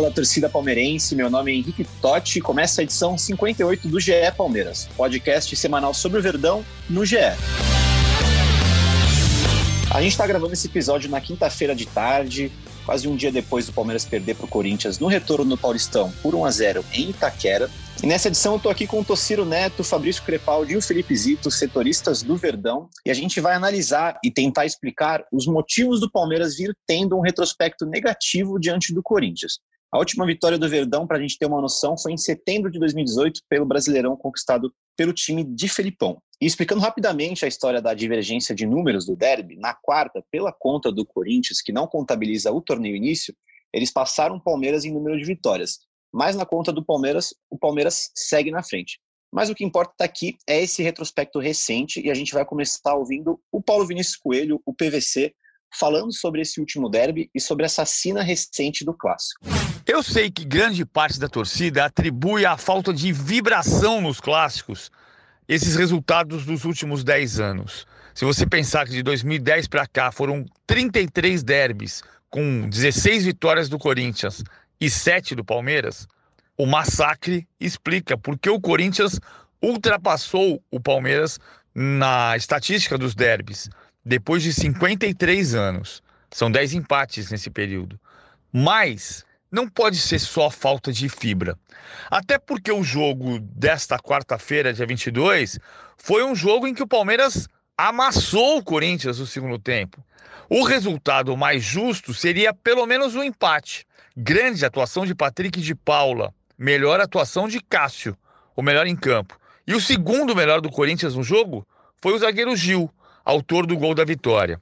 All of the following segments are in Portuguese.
Fala, torcida palmeirense. Meu nome é Henrique Totti e começa a edição 58 do GE Palmeiras, podcast semanal sobre o Verdão no GE. A gente está gravando esse episódio na quinta-feira de tarde, quase um dia depois do Palmeiras perder para o Corinthians no retorno no Paulistão por 1 a 0 em Itaquera. E nessa edição eu estou aqui com o Tociro Neto, Fabrício Crepaldi e o Felipe Zito, setoristas do Verdão, e a gente vai analisar e tentar explicar os motivos do Palmeiras vir tendo um retrospecto negativo diante do Corinthians. A última vitória do Verdão, para a gente ter uma noção, foi em setembro de 2018 pelo Brasileirão conquistado pelo time de Felipão. E explicando rapidamente a história da divergência de números do derby, na quarta, pela conta do Corinthians, que não contabiliza o torneio início, eles passaram o Palmeiras em número de vitórias. Mas na conta do Palmeiras, o Palmeiras segue na frente. Mas o que importa aqui é esse retrospecto recente e a gente vai começar ouvindo o Paulo Vinícius Coelho, o PVC, falando sobre esse último derby e sobre essa cena recente do clássico. Eu sei que grande parte da torcida atribui à falta de vibração nos clássicos esses resultados dos últimos 10 anos. Se você pensar que de 2010 para cá foram 33 derbys com 16 vitórias do Corinthians e 7 do Palmeiras, o massacre explica porque o Corinthians ultrapassou o Palmeiras na estatística dos derbys depois de 53 anos. São 10 empates nesse período. Mas não pode ser só falta de fibra. Até porque o jogo desta quarta-feira, dia 22, foi um jogo em que o Palmeiras amassou o Corinthians no segundo tempo. O resultado mais justo seria pelo menos um empate. Grande atuação de Patrick de Paula, melhor atuação de Cássio, o melhor em campo. E o segundo melhor do Corinthians no jogo foi o zagueiro Gil, autor do gol da vitória.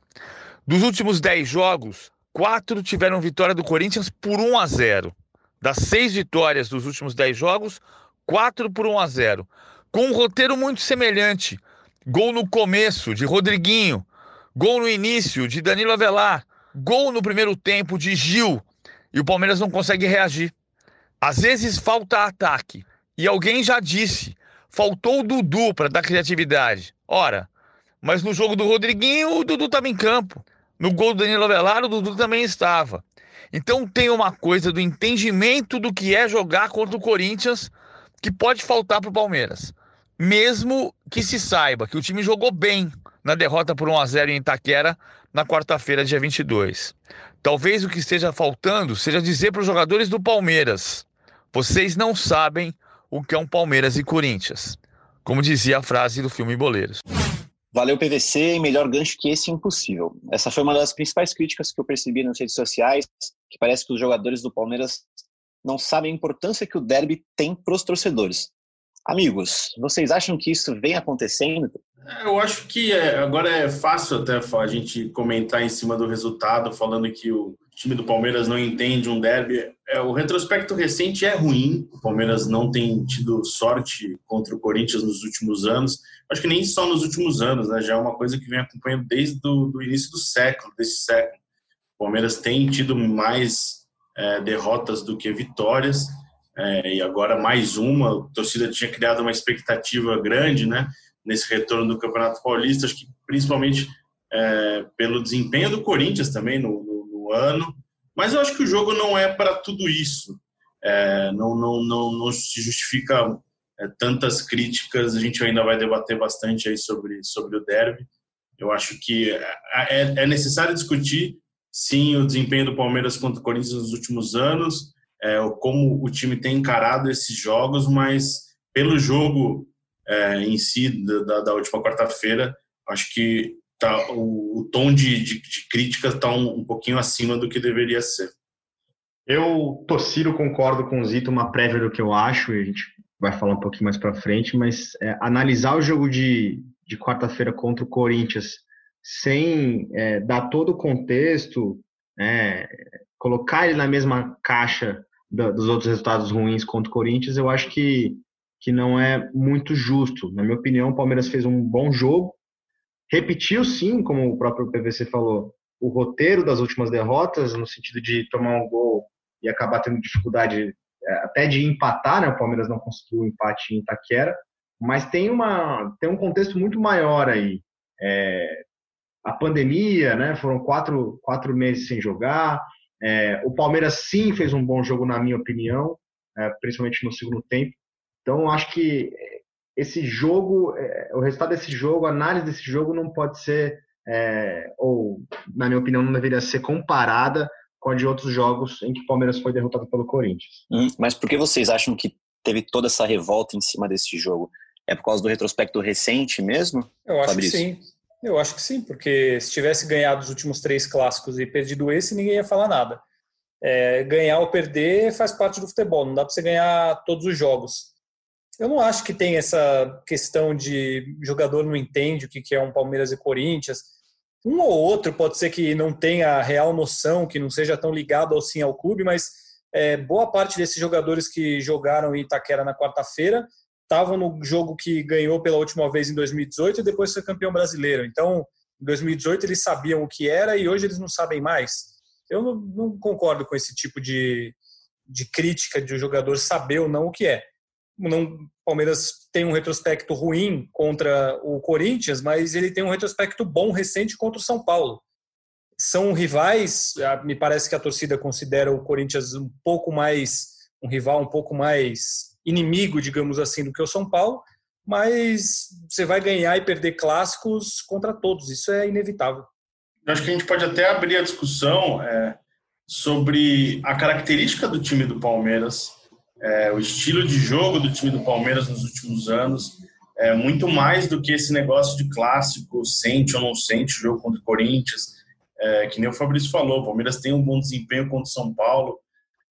Dos últimos 10 jogos, quatro tiveram vitória do Corinthians por 1 a 0. Das seis vitórias dos últimos 10 jogos, quatro por 1 a 0. Com um roteiro muito semelhante. Gol no começo de Rodriguinho, gol no início de Danilo Avelar, gol no primeiro tempo de Gil. E o Palmeiras não consegue reagir. Às vezes falta ataque. E alguém já disse, faltou o Dudu para dar criatividade. Ora, mas no jogo do Rodriguinho, o Dudu estava em campo. No gol do Danilo Avelar, o Dudu também estava. Então tem uma coisa do entendimento do que é jogar contra o Corinthians que pode faltar para o Palmeiras. Mesmo que se saiba que o time jogou bem na derrota por 1 a 0 em Itaquera na quarta-feira, dia 22. Talvez o que esteja faltando seja dizer para os jogadores do Palmeiras: vocês não sabem o que é um Palmeiras e Corinthians. Como dizia a frase do filme Boleiros. Valeu PVC melhor gancho que esse impossível. Essa foi uma das principais críticas que eu percebi nas redes sociais, que parece que os jogadores do Palmeiras não sabem a importância que o derby tem para os torcedores. Amigos, vocês acham que isso vem acontecendo? É, eu acho que é, agora é fácil até a gente comentar em cima do resultado, falando que o time do Palmeiras não entende um derby. É, o retrospecto recente é ruim. O Palmeiras não tem tido sorte contra o Corinthians nos últimos anos. Acho que nem só nos últimos anos, né? Já é uma coisa que vem acompanhando desde o início do século, desse século. O Palmeiras tem tido mais é, derrotas do que vitórias. É, e agora mais uma. A torcida tinha criado uma expectativa grande, né? Nesse retorno do Campeonato Paulista, acho que principalmente é, pelo desempenho do Corinthians também no, no ano. Mas eu acho que o jogo não é para tudo isso. É, não, não, não, não se justifica tantas críticas. A gente ainda vai debater bastante aí sobre, sobre o derby. Eu acho que é, é, é necessário discutir, sim, o desempenho do Palmeiras contra o Corinthians nos últimos anos, é, como o time tem encarado esses jogos, mas pelo jogo é, em si da, da última quarta-feira, acho que tá, o, o tom de, de, de crítica está um, um, pouquinho acima do que deveria ser. Eu, Tociro, concordo com o Zito, uma prévia do que eu acho, e a gente vai falar um pouquinho mais para frente, mas é, analisar o jogo de, de quarta-feira contra o Corinthians sem é, dar todo o contexto, é, colocar ele na mesma caixa da, dos outros resultados ruins contra o Corinthians, eu acho que, que não é muito justo. Na minha opinião, o Palmeiras fez um bom jogo, repetiu sim, como o próprio PVC falou, o roteiro das últimas derrotas, no sentido de tomar um gol e acabar tendo dificuldade até de empatar, né? O Palmeiras não conseguiu o empate em Itaquera, mas tem, uma, tem um contexto muito maior aí. É, a pandemia, né? Foram quatro, quatro meses sem jogar. É, o Palmeiras sim fez um bom jogo, na minha opinião, é, principalmente no segundo tempo. Então, acho que esse jogo, é, o resultado desse jogo, a análise desse jogo não pode ser, é, ou, na minha opinião, não deveria ser comparada com a de outros jogos em que o Palmeiras foi derrotado pelo Corinthians. Hum, mas por que vocês acham que teve toda essa revolta em cima desse jogo? É por causa do retrospecto recente mesmo? Eu acho Fabrício? que sim. Eu acho que sim, porque se tivesse ganhado os últimos três clássicos e perdido esse, ninguém ia falar nada. É, ganhar ou perder faz parte do futebol, não dá para você ganhar todos os jogos. Eu não acho que tem essa questão de jogador não entende o que é um Palmeiras e Corinthians. Um ou outro pode ser que não tenha real noção, que não seja tão ligado assim ao clube, mas é, boa parte desses jogadores que jogaram em Itaquera na quarta-feira estavam no jogo que ganhou pela última vez em 2018 e depois foi campeão brasileiro. Então, em 2018 eles sabiam o que era e hoje eles não sabem mais. Eu não, não concordo com esse tipo de, de crítica de o um jogador saber ou não o que é. Não, Palmeiras tem um retrospecto ruim contra o Corinthians, mas ele tem um retrospecto bom recente contra o São Paulo. São rivais, me parece que a torcida considera o Corinthians um pouco mais um rival um pouco mais inimigo, digamos assim, do que o São Paulo, mas você vai ganhar e perder clássicos contra todos, isso é inevitável. Eu acho que a gente pode até abrir a discussão é, sobre a característica do time do Palmeiras, é, o estilo de jogo do time do Palmeiras nos últimos anos, é muito mais do que esse negócio de clássico, sente ou não sente jogo contra o Corinthians, é, que nem o Fabrício falou, o Palmeiras tem um bom desempenho contra o São Paulo,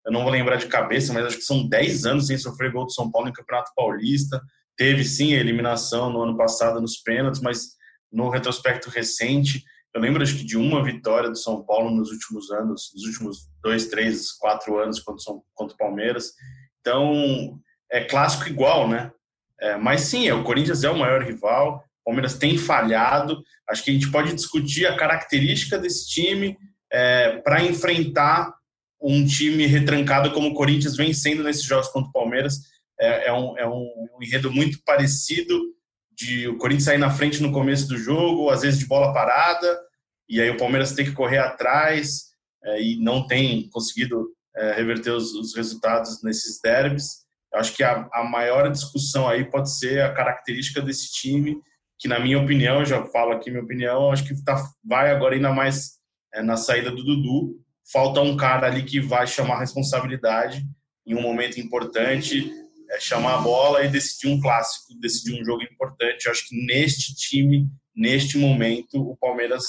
eu não vou lembrar de cabeça, mas acho que são 10 anos sem sofrer gol do São Paulo no Campeonato Paulista. Teve sim a eliminação no ano passado nos pênaltis, mas no retrospecto recente, eu lembro acho que de uma vitória do São Paulo nos últimos anos, nos últimos dois, três, quatro anos contra o Palmeiras. Então, é clássico igual, né? É, mas sim, é, o Corinthians é o maior rival, o Palmeiras tem falhado. Acho que a gente pode discutir a característica desse time é, para enfrentar um time retrancado como o Corinthians vem sendo nesses jogos contra o Palmeiras. É, é, um, é um, um, enredo muito parecido de o Corinthians sair na frente no começo do jogo, às vezes de bola parada, e aí o Palmeiras tem que correr atrás é, e não tem conseguido é, reverter os, os, resultados nesses derbys. Eu acho que a, a maior discussão aí pode ser a característica desse time, que na minha opinião, já falo aqui minha opinião, acho que tá, vai agora ainda mais é, na saída do Dudu, falta um cara ali que vai chamar responsabilidade em um momento importante, é, chamar a bola e decidir um clássico, decidir um jogo importante. Eu acho que neste time, neste momento, o Palmeiras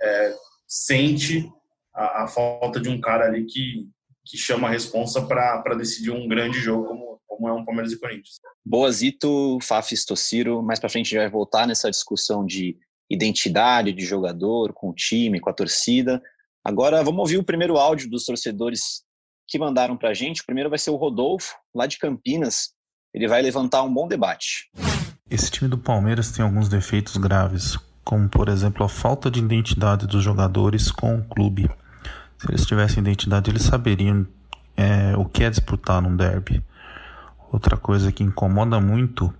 é, sente a, a, falta de um cara ali que, que chama a responsa para decidir um grande jogo como, como é um Palmeiras e Corinthians. Boazito, Fafis, Tociro, mais para frente a gente vai voltar nessa discussão de identidade de jogador com o time, com a torcida. Agora vamos ouvir o primeiro áudio dos torcedores que mandaram para a gente. O primeiro vai ser o Rodolfo, lá de Campinas. Ele vai levantar um bom debate. Esse time do Palmeiras tem alguns defeitos graves, como por exemplo a falta de identidade dos jogadores com o clube. Se eles tivessem identidade, eles saberiam é, o que é disputar num derby. Outra coisa que incomoda muito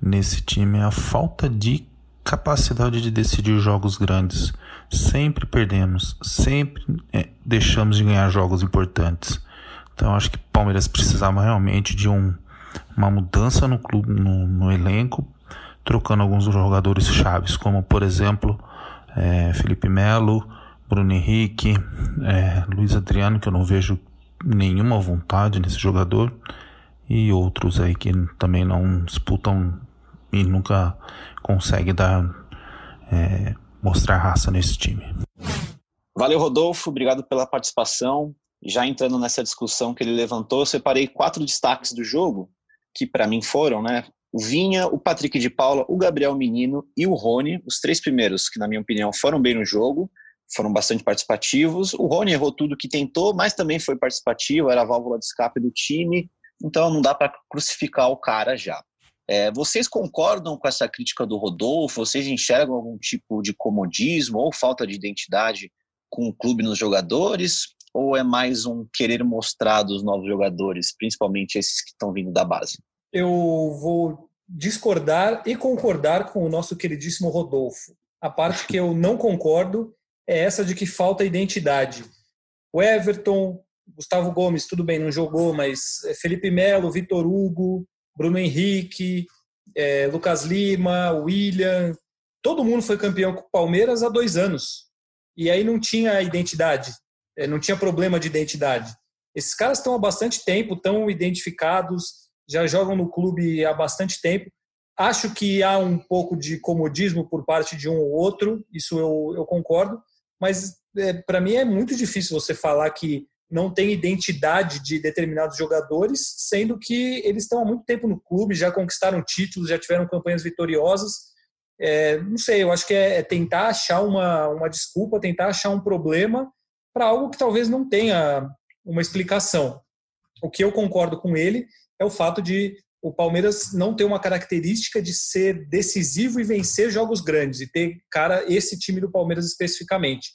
nesse time é a falta de capacidade de decidir jogos grandes. Sempre perdemos, sempre é, deixamos de ganhar jogos importantes. Então acho que Palmeiras precisava realmente de um, uma mudança no clube, no, no elenco, trocando alguns jogadores chaves, como por exemplo é, Felipe Melo, Bruno Henrique, é, Luiz Adriano, que eu não vejo nenhuma vontade nesse jogador, e outros aí que também não disputam e nunca consegue dar é, mostrar raça nesse time. Valeu, Rodolfo. Obrigado pela participação. Já entrando nessa discussão que ele levantou, separei quatro destaques do jogo, que para mim foram, né? O Vinha, o Patrick de Paula, o Gabriel Menino e o Rony, os três primeiros que, na minha opinião, foram bem no jogo. Foram bastante participativos. O Rony errou tudo que tentou, mas também foi participativo, era a válvula de escape do time, então não dá para crucificar o cara já. É, vocês concordam com essa crítica do Rodolfo? Vocês enxergam algum tipo de comodismo ou falta de identidade com o clube nos jogadores? Ou é mais um querer mostrar dos novos jogadores, principalmente esses que estão vindo da base? Eu vou discordar e concordar com o nosso queridíssimo Rodolfo. A parte que eu não concordo é essa de que falta identidade. O Everton, Gustavo Gomes, tudo bem, não jogou, mas é, Felipe Melo, Vitor Hugo, Bruno Henrique, é, Lucas Lima, William, todo mundo foi campeão com o Palmeiras há dois anos. E aí não tinha identidade, é, não tinha problema de identidade. Esses caras estão há bastante tempo, estão identificados, já jogam no clube há bastante tempo. Acho que há um pouco de comodismo por parte de um ou outro, isso eu, eu concordo, mas é, para mim é muito difícil você falar que não tem identidade de determinados jogadores, sendo que eles estão há muito tempo no clube, já conquistaram títulos, já tiveram campanhas vitoriosas. É, não sei, eu acho que é, é, tentar achar uma, uma desculpa, tentar achar um problema para algo que talvez não tenha uma explicação. O que eu concordo com ele é o fato de o Palmeiras não ter uma característica de ser decisivo e vencer jogos grandes, e ter, cara, esse time do Palmeiras especificamente.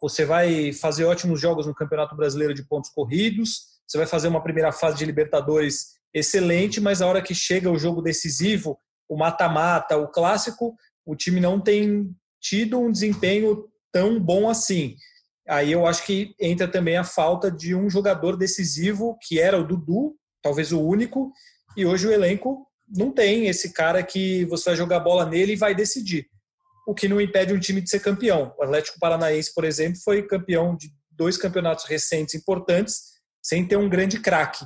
Você vai fazer ótimos jogos no Campeonato Brasileiro de pontos corridos, você vai fazer uma primeira fase de Libertadores excelente, mas a hora que chega o jogo decisivo, o mata-mata, o clássico, o time não tem tido um desempenho tão bom assim. Aí eu acho que entra também a falta de um jogador decisivo, que era o Dudu, talvez o único, e hoje o elenco não tem esse cara que você vai jogar bola nele e vai decidir o que não impede um time de ser campeão. O Atlético Paranaense, por exemplo, foi campeão de dois campeonatos recentes importantes sem ter um grande craque.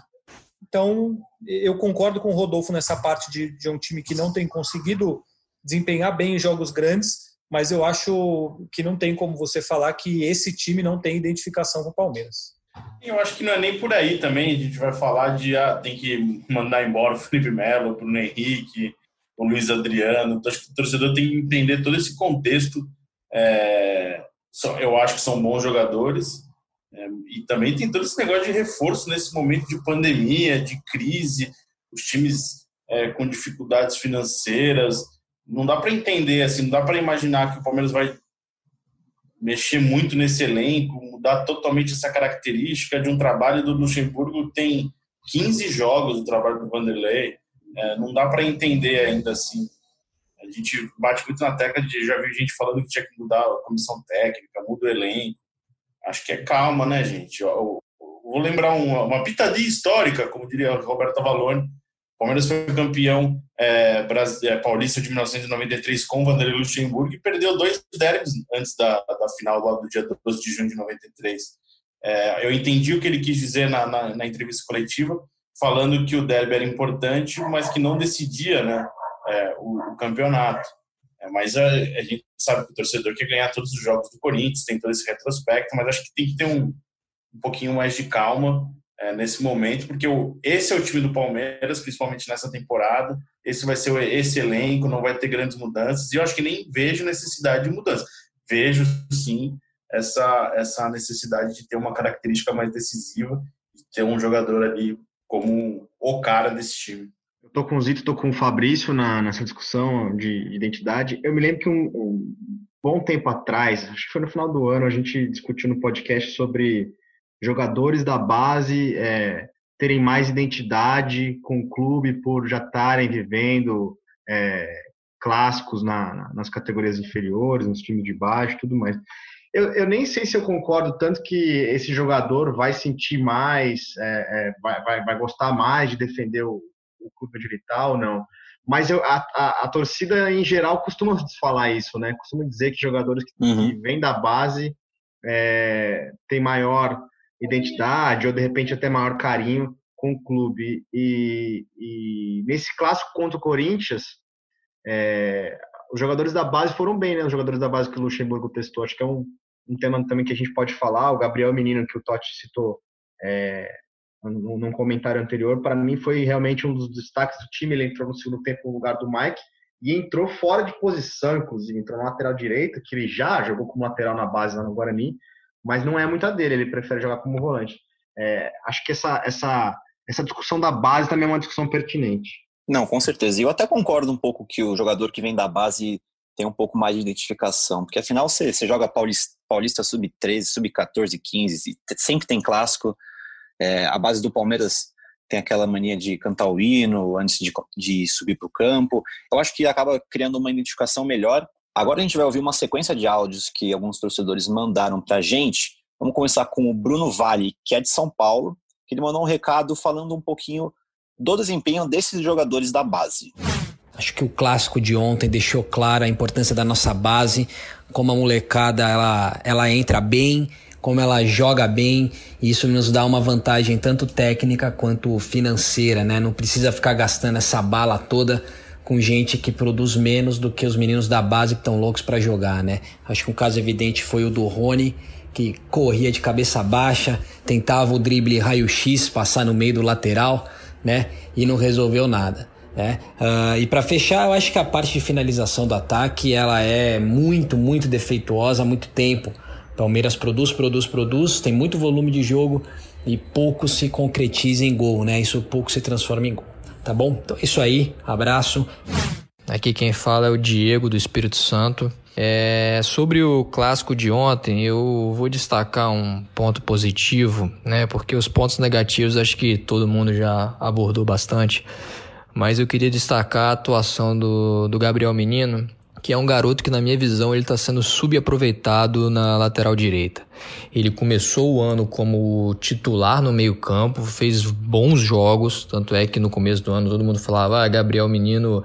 Então, eu concordo com o Rodolfo nessa parte de, de um time que não tem conseguido desempenhar bem em jogos grandes, mas eu acho que não tem como você falar que esse time não tem identificação com o Palmeiras. Eu acho que não é nem por aí também. A gente vai falar de ah, tem que mandar embora o Felipe Melo, o Bruno Henrique, o Luiz Adriano. Então, acho que o torcedor tem que entender todo esse contexto. É, eu acho que são bons jogadores. É, e também tem todo esse negócio de reforço nesse momento de pandemia, de crise, os times é, com dificuldades financeiras. Não dá para entender, assim, não dá para imaginar que o Palmeiras vai mexer muito nesse elenco, mudar totalmente essa característica de um trabalho do Luxemburgo tem 15 jogos do trabalho do Vanderlei. É, não dá para entender ainda assim. A gente bate muito na tecla de já vi gente falando que tinha que mudar a comissão técnica, muda o elenco. Acho que é calma, né, gente? Eu, eu, eu vou lembrar uma, uma pitadinha histórica, como diria Roberto Avalone. O Palmeiras foi campeão é, é paulista de 1993 com o Vanderlei Luxemburgo e perdeu dois derbys antes da, da final lá do dia 12 de junho de 93. É, eu entendi o que ele quis dizer na, na, na entrevista coletiva, falando que o derby era importante, mas que não decidia né, é, o, o, campeonato. É, mas a, a, gente sabe que o torcedor quer ganhar todos os jogos do Corinthians, tem todo esse retrospecto, mas acho que tem que ter um, um pouquinho mais de calma é, nesse momento, porque o, esse é o time do Palmeiras, principalmente nessa temporada. Esse vai ser esse elenco, não vai ter grandes mudanças, e eu acho que nem vejo necessidade de mudança. Vejo sim essa, essa necessidade de ter uma característica mais decisiva, de ter um jogador ali como o cara desse time. Eu tô com o Zito, tô com o Fabrício na, nessa discussão de identidade. Eu me lembro que um, um, bom tempo atrás, acho que foi no final do ano, a gente discutiu no podcast sobre jogadores da base é, terem mais identidade com o clube por já estarem vivendo é, clássicos na, nas categorias inferiores, nos times de baixo, tudo mais. Eu, eu, nem sei se eu concordo tanto que esse jogador vai sentir mais, é, é, vai, vai, vai, gostar mais de defender o, o clube onde ele está ou não. Mas eu, a, a, a, torcida, em geral, costuma falar isso, né? Costuma dizer que jogadores que, uhum. que vêm da base é, têm maior identidade ou, de repente, até maior carinho com o clube. E, e nesse clássico contra o Corinthians, é, os jogadores da base foram bem, né? Os jogadores da base que o Luxemburgo testou. Acho que é um, um tema também que a gente pode falar. O Gabriel Menino, que o Totti citou é, num, num comentário anterior, para mim foi realmente um dos destaques do time. Ele entrou no segundo tempo no lugar do Mike e entrou fora de posição, inclusive, entrou na lateral direita, que ele já jogou como lateral na base lá no Guarani, mas não é muita dele, ele prefere jogar como volante. É, acho que essa, essa, essa discussão da base também é uma discussão pertinente. Não, com certeza. E eu até concordo um pouco que o jogador que vem da base tem um pouco mais de identificação, porque afinal você, você joga Paulista, Paulista sub-13, sub-14, 15, sempre tem clássico. É, a base do Palmeiras tem aquela mania de cantar o hino antes de, de subir para o campo. Eu acho que acaba criando uma identificação melhor. Agora a gente vai ouvir uma sequência de áudios que alguns torcedores mandaram para a gente. Vamos começar com o Bruno Vale, que é de São Paulo, que ele mandou um recado falando um pouquinho do desempenho desses jogadores da base. Acho que o clássico de ontem deixou clara a importância da nossa base, como a molecada ela, ela entra bem, como ela joga bem, e isso nos dá uma vantagem tanto técnica quanto financeira, né? Não precisa ficar gastando essa bala toda com gente que produz menos do que os meninos da base que estão loucos para jogar, né? Acho que um caso evidente foi o do Rony, que corria de cabeça baixa, tentava o drible raio-x passar no meio do lateral, né? E não resolveu nada. Né? Uh, e para fechar, eu acho que a parte de finalização do ataque ela é muito, muito defeituosa há muito tempo. Palmeiras produz, produz, produz, tem muito volume de jogo e pouco se concretiza em gol, né? Isso pouco se transforma em gol. Tá bom? Então é isso aí, abraço. Aqui quem fala é o Diego do Espírito Santo. É, sobre o clássico de ontem, eu vou destacar um ponto positivo, né? Porque os pontos negativos acho que todo mundo já abordou bastante. Mas eu queria destacar a atuação do, do Gabriel Menino, que é um garoto que, na minha visão, ele está sendo subaproveitado na lateral direita. Ele começou o ano como titular no meio-campo, fez bons jogos, tanto é que no começo do ano todo mundo falava: ah, Gabriel Menino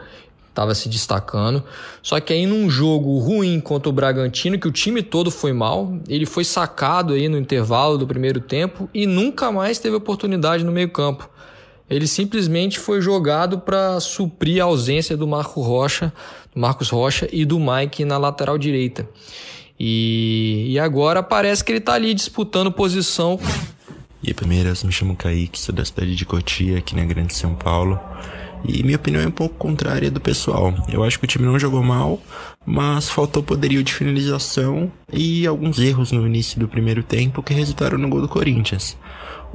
estava se destacando. Só que aí num jogo ruim contra o Bragantino, que o time todo foi mal, ele foi sacado aí no intervalo do primeiro tempo e nunca mais teve oportunidade no meio-campo ele simplesmente foi jogado para suprir a ausência do Marco Rocha, do Marcos Rocha e do Mike na lateral direita. E, e agora parece que ele está ali disputando posição. E aí, Palmeiras, me chamo Kaique, sou da cidade de Cotia, aqui na Grande São Paulo. E minha opinião é um pouco contrária do pessoal. Eu acho que o time não jogou mal, mas faltou poderio de finalização e alguns erros no início do primeiro tempo que resultaram no gol do Corinthians.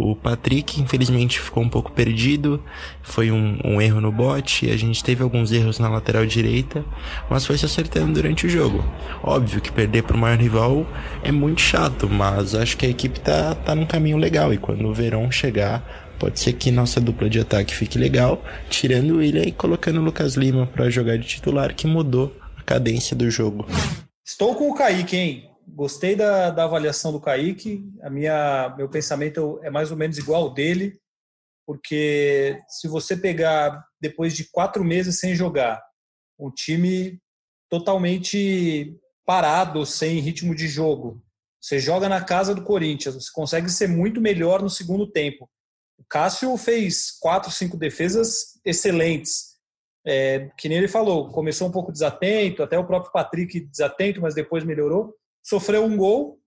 O Patrick, infelizmente, ficou um pouco perdido. Foi um, um erro no bote. A gente teve alguns erros na lateral direita, mas foi se acertando durante o jogo. Óbvio que perder para o maior rival é muito chato, mas acho que a equipe tá, tá num caminho legal. E quando o verão chegar, pode ser que nossa dupla de ataque fique legal, tirando o William e colocando o Lucas Lima para jogar de titular, que mudou a cadência do jogo. Estou com o Kaique, hein? Gostei da, da avaliação do Kaique. A minha, meu pensamento é mais ou menos igual ao dele, porque se você pegar depois de quatro meses sem jogar, um time totalmente parado, sem ritmo de jogo, você joga na casa do Corinthians, você consegue ser muito melhor no segundo tempo. O Cássio fez quatro, cinco defesas excelentes. É, que nem ele falou, começou um pouco desatento, até o próprio Patrick desatento, mas depois melhorou sofreu um gol,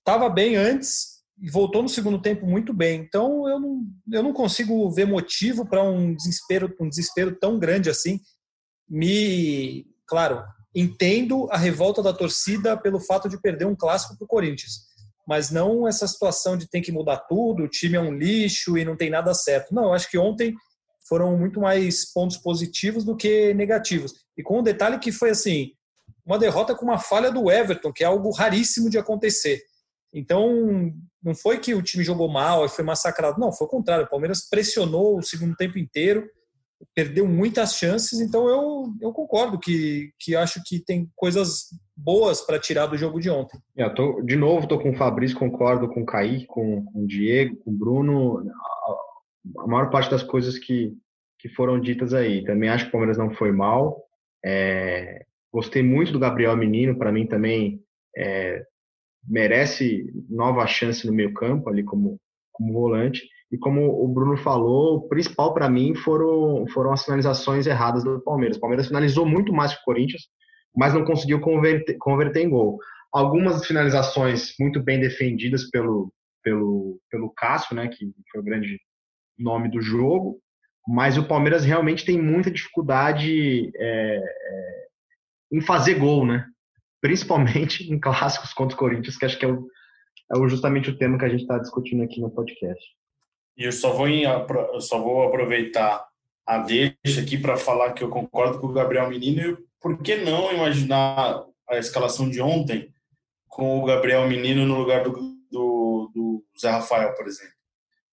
estava bem antes e voltou no segundo tempo muito bem. Então eu não, eu não consigo ver motivo para um desespero, um desespero tão grande assim. Me, claro, entendo a revolta da torcida pelo fato de perder um clássico para o Corinthians, mas não essa situação de tem que mudar tudo, o time é um lixo e não tem nada certo. Não, eu acho que ontem foram muito mais pontos positivos do que negativos. E com um detalhe que foi assim, uma derrota com uma falha do Everton, que é algo raríssimo de acontecer. Então, não foi que o time jogou mal e foi massacrado. Não, foi o contrário. O Palmeiras pressionou o segundo tempo inteiro, perdeu muitas chances. Então, eu, eu concordo que, que acho que tem coisas boas para tirar do jogo de ontem. É, tô, de novo, estou com o Fabrício, concordo com o Kaique, com, com o Diego, com o Bruno. A, a maior parte das coisas que, que foram ditas aí. Também acho que o Palmeiras não foi mal. É, Gostei muito do Gabriel Menino, para mim também é, merece nova chance no meio campo, ali como, como volante. E como o Bruno falou, o principal para mim foram, foram as finalizações erradas do Palmeiras. O Palmeiras finalizou muito mais que o Corinthians, mas não conseguiu converter, converter em gol. Algumas finalizações muito bem defendidas pelo, pelo, pelo Cássio, né, que foi o grande nome do jogo, mas o Palmeiras realmente tem muita dificuldade é, é, em fazer gol, né? Principalmente em clássicos contra o Corinthians, que acho que é, o, é justamente o tema que a gente está discutindo aqui no podcast. E eu só vou, em, eu só vou aproveitar a deixa aqui para falar que eu concordo com o Gabriel Menino e por que não imaginar a escalação de ontem com o Gabriel Menino no lugar do, do, do Zé Rafael, por exemplo.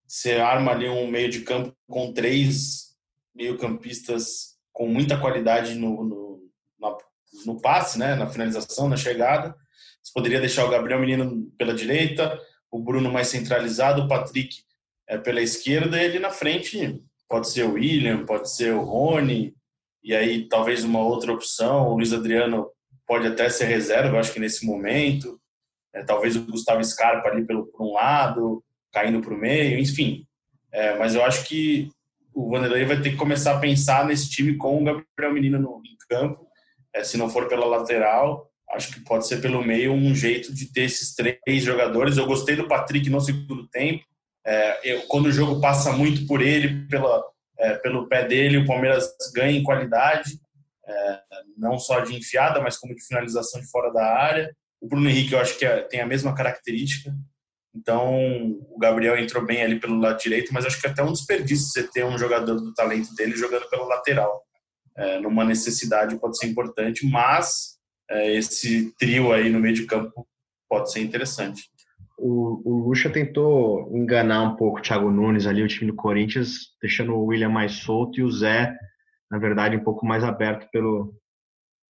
Você arma ali um meio de campo com três meio-campistas com muita qualidade no, no, no passe, né, na finalização, na chegada. Você poderia deixar o Gabriel Menino pela direita, o Bruno mais centralizado, o Patrick é, pela esquerda e ele na frente pode ser o William, pode ser o Rony, e aí talvez uma outra opção, o Luiz Adriano pode até ser reserva, acho que nesse momento, é, talvez o Gustavo Scarpa ali pelo, por um lado, caindo para o meio, enfim. É, mas eu acho que o Vanderlei vai ter que começar a pensar nesse time com o Gabriel Menino no, em campo, é, se não for pela lateral, acho que pode ser pelo meio um jeito de ter esses três jogadores. Eu gostei do Patrick no segundo tempo, é, eu, quando o jogo passa muito por ele, pela, é, pelo pé dele, o Palmeiras ganha em qualidade, é, não só de enfiada, mas como de finalização de fora da área. O Bruno Henrique, eu acho que é, tem a mesma característica. Então, o Gabriel entrou bem ali pelo lado direito, mas acho que é até um desperdício você ter um jogador do talento dele jogando pelo lateral. É, numa necessidade pode ser importante, mas é, esse trio aí no meio de campo pode ser interessante o, o Lucha tentou enganar um pouco o Thiago Nunes ali, o time do Corinthians, deixando o William mais solto e o Zé, na verdade, um pouco mais aberto pelo,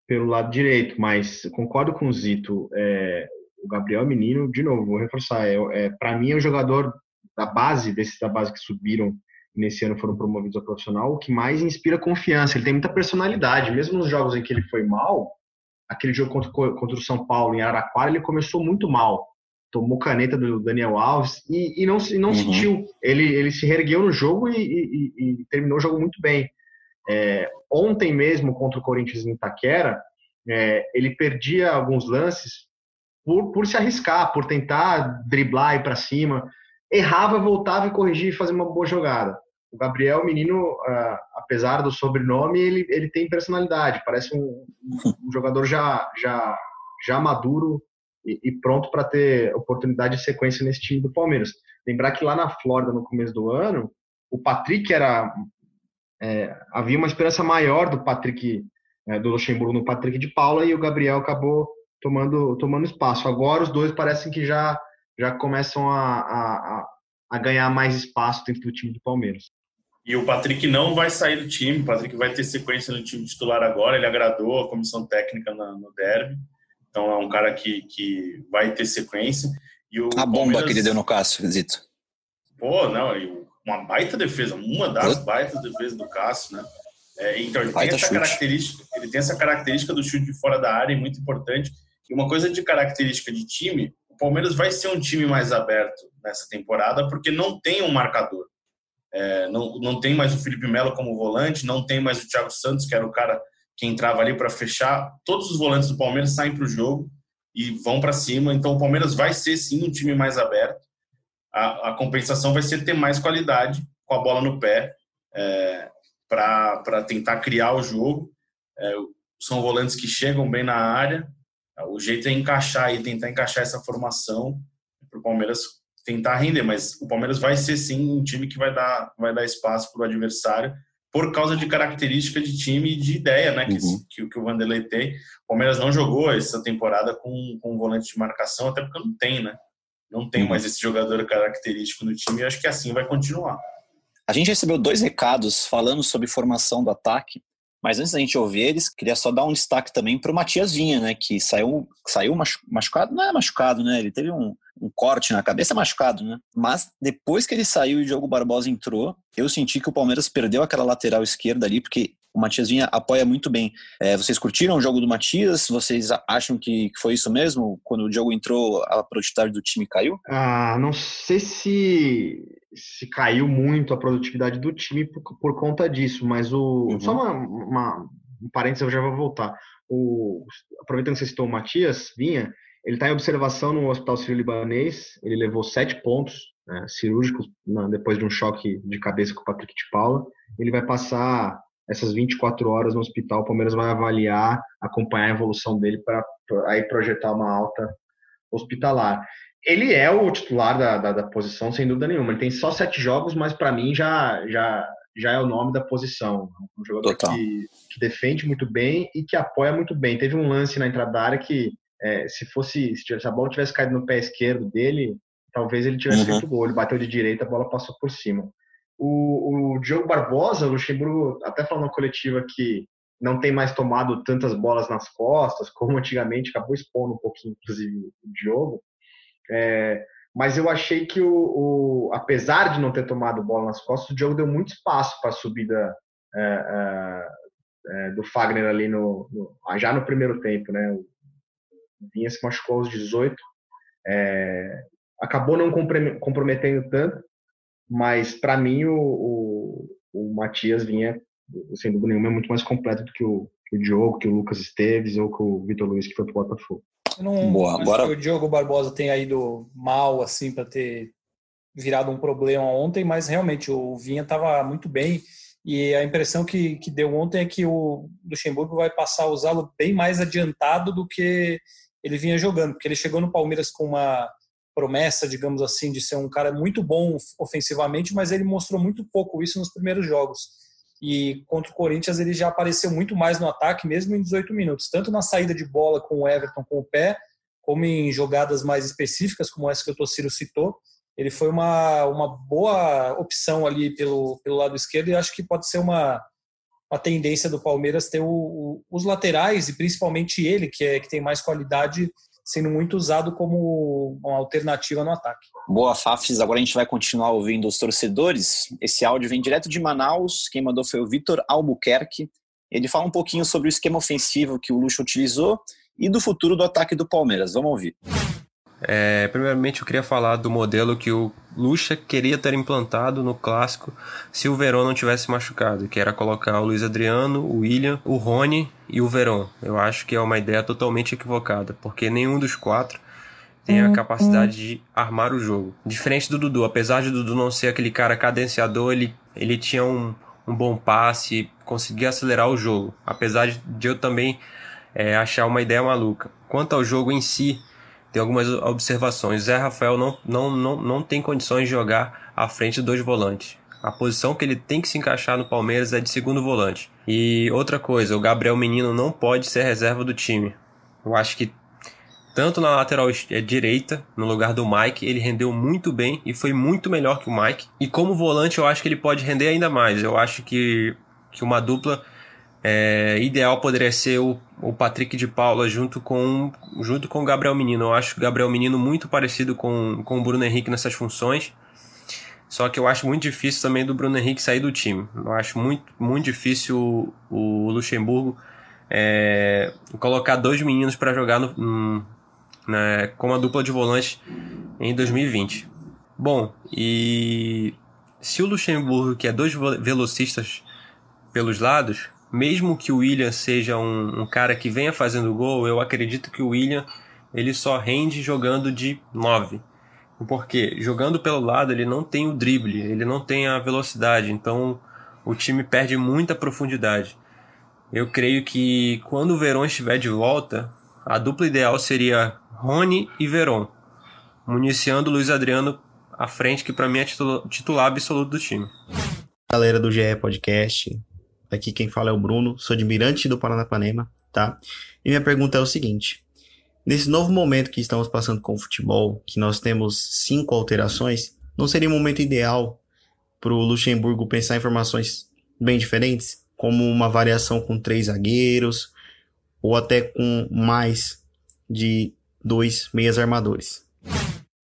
pelo lado direito. Mas concordo com o Zito, é, o Gabriel Menino, de novo, vou reforçar, é, é para mim é o jogador da base, desses da base que subiram nesse ano foram promovidos ao profissional, o que mais inspira confiança. Ele tem muita personalidade, mesmo nos jogos em que ele foi mal, aquele jogo contra, contra o São Paulo em Araquara, ele começou muito mal tomou caneta do Daniel Alves e, e não, e não uhum. sentiu. Ele, ele se reergueu no jogo e, e, e terminou o jogo muito bem. É, ontem mesmo, contra o Corinthians em Itaquera, é, ele perdia alguns lances por, por se arriscar, por tentar driblar e para cima. Errava, voltava e corrigia e fazia uma boa jogada. O Gabriel, menino, uh, apesar do sobrenome, ele, ele tem personalidade. Parece um, um jogador já, já, já maduro e, e pronto para ter oportunidade de sequência nesse time do Palmeiras. Lembrar que lá na Flórida, no começo do ano, o Patrick era. É, havia uma esperança maior do Patrick, é, do Luxemburgo no Patrick de Paula e o Gabriel acabou tomando, tomando espaço. Agora os dois parecem que já, já começam a, a, a ganhar mais espaço dentro do time do Palmeiras. E o Patrick não vai sair do time, o Patrick vai ter sequência no time titular agora, ele agradou a comissão técnica no derby. Então é um cara que, que vai ter sequência. E o a bomba Palmeiras... que ele deu no Cássio, Zito. Pô, não, uma baita defesa, uma das baitas defesas do Cássio, né? É, então ele baita tem essa chute. característica, ele tem essa característica do chute de fora da área, muito importante. E uma coisa de característica de time, o Palmeiras vai ser um time mais aberto nessa temporada, porque não tem um marcador. É, não, não tem mais o Felipe Melo como volante, não tem mais o Thiago Santos, que era o cara que entrava ali para fechar, todos os volantes do Palmeiras saem para o jogo e vão para cima. Então o Palmeiras vai ser sim um time mais aberto. A, a compensação vai ser ter mais qualidade com a bola no pé é, para tentar criar o jogo. É, são volantes que chegam bem na área. O jeito é encaixar e tentar encaixar essa formação para o Palmeiras tentar render. Mas o Palmeiras vai ser sim um time que vai dar, vai dar espaço para o adversário por causa de característica de time e de ideia né, que, uhum. que, que, o Vanderlei tem. O Palmeiras não jogou essa temporada com, com um volante de marcação, até porque não tem, né? Não tem uhum. mais esse jogador característico no time e acho que assim vai continuar. A gente recebeu dois recados falando sobre formação do ataque, mas antes da gente ouvir eles, queria só dar um destaque também para o Matias Vinha, né? Que saiu, saiu machucado, não é machucado, né? Ele teve um, um corte na cabeça machucado, né? Mas depois que ele saiu e o Diogo Barbosa entrou, eu senti que o Palmeiras perdeu aquela lateral esquerda ali, porque o Matias Vinha apoia muito bem. É, vocês curtiram o jogo do Matias? Vocês acham que foi isso mesmo? Quando o Diogo entrou, a produtividade do time caiu? Ah, não sei se, se caiu muito a produtividade do time por, por conta disso, mas o. Uhum. Só uma, uma, um parênteses, eu já vou voltar. O, aproveitando que você citou o Matias Vinha, ele está em observação no Hospital Sírio-Libanês, ele levou sete pontos é, cirúrgicos depois de um choque de cabeça com o Patrick de Paula. Ele vai passar essas 24 horas no hospital. O Palmeiras vai avaliar, acompanhar a evolução dele para aí projetar uma alta hospitalar. Ele é o titular da, da, da, posição, sem dúvida nenhuma. Ele tem só sete jogos, mas para mim já, já, já é o nome da posição. Um jogador que, que, defende muito bem e que apoia muito bem. Teve um lance na entrada da área que, é, se fosse se a bola tivesse caído no pé esquerdo dele, talvez ele tivesse uhum. feito gol. Ele bateu de direita, a bola passou por cima. O, o Diogo Barbosa, o Luxemburgo até falou na coletiva que não tem mais tomado tantas bolas nas costas, como antigamente, acabou expondo um pouquinho, inclusive, o Diogo. É, mas eu achei que, o, o, apesar de não ter tomado bola nas costas, o Diogo deu muito espaço para a subida é, é, é, do Fagner ali no, no, já no primeiro tempo. Né? O Vinha se machucou aos 18, é, acabou não comprometendo tanto, mas para mim o, o, o, Matias vinha, sem dúvida nenhuma, é muito mais completo do que o, que o Diogo, que o Lucas Esteves ou que o Vitor Luiz, que foi pro Botafogo. Eu não Boa, acho que o Diogo Barbosa tenha ido mal, assim, para ter virado um problema ontem, mas realmente o Vinha estava muito bem e a impressão que, que deu ontem é que o Luxemburgo vai passar a usá-lo bem mais adiantado do que ele vinha jogando, porque ele chegou no Palmeiras com uma promessa, digamos assim, de ser um cara muito bom ofensivamente, mas ele mostrou muito pouco isso nos primeiros jogos. E contra o Corinthians ele já apareceu muito mais no ataque, mesmo em 18 minutos, tanto na saída de bola com o Everton com o pé, como em jogadas mais específicas, como essa que o Tociro citou. Ele foi uma, uma boa opção ali pelo, pelo lado esquerdo e acho que pode ser uma, uma tendência do Palmeiras ter o, o, os laterais e principalmente ele, que, é, que tem mais qualidade, sendo muito usado como uma alternativa no ataque. Boa, Fafs. Agora a gente vai continuar ouvindo os torcedores. Esse áudio vem direto de Manaus. Quem mandou foi o Vitor Albuquerque. Ele fala um pouquinho sobre o esquema ofensivo que o Luxo utilizou e do futuro do ataque do Palmeiras. Vamos ouvir. É, primeiramente, eu queria falar do modelo que o Lucha queria ter implantado no clássico se o Verón não tivesse machucado, que era colocar o Luiz Adriano, o William, o Rony e o Verón. Eu acho que é uma ideia totalmente equivocada, porque nenhum dos quatro tem a capacidade de armar o jogo. Diferente do Dudu, apesar de Dudu não ser aquele cara cadenciador, ele, ele tinha um, um bom passe, conseguia acelerar o jogo, apesar de eu também é, achar uma ideia maluca. Quanto ao jogo em si, tem algumas observações. Zé Rafael não, não, não, não tem condições de jogar à frente dos volantes. A posição que ele tem que se encaixar no Palmeiras é de segundo volante. E outra coisa, o Gabriel Menino não pode ser reserva do time. Eu acho que tanto na lateral é, direita, no lugar do Mike, ele rendeu muito bem e foi muito melhor que o Mike. E como volante, eu acho que ele pode render ainda mais. Eu acho que, que uma dupla é, ideal poderia ser o, o Patrick de Paula junto com, junto com o Gabriel Menino. Eu acho o Gabriel Menino muito parecido com, com o Bruno Henrique nessas funções. Só que eu acho muito difícil também do Bruno Henrique sair do time. Eu acho muito, muito difícil o, o Luxemburgo é, colocar dois meninos para jogar no, né, como a dupla de volante em 2020. Bom, e se o Luxemburgo quer dois velocistas pelos lados, mesmo que o William seja um, um, cara que venha fazendo gol, eu acredito que o William ele só rende jogando de 9. Porque jogando pelo lado ele não tem o drible, ele não tem a velocidade, então o time perde muita profundidade. Eu creio que quando o Verón estiver de volta, a dupla ideal seria Rony e Verón, municiando Luiz Adriano à frente, que para mim é titular absoluto do time. Galera do GE Podcast, Aqui quem fala é o Bruno, sou de Mirante do Paranapanema, tá? E minha pergunta é o seguinte: nesse novo momento que estamos passando com o futebol, que nós temos cinco alterações, não seria um momento ideal para o Luxemburgo pensar em formações bem diferentes, como uma variação com três zagueiros ou até com mais de dois meias armadores?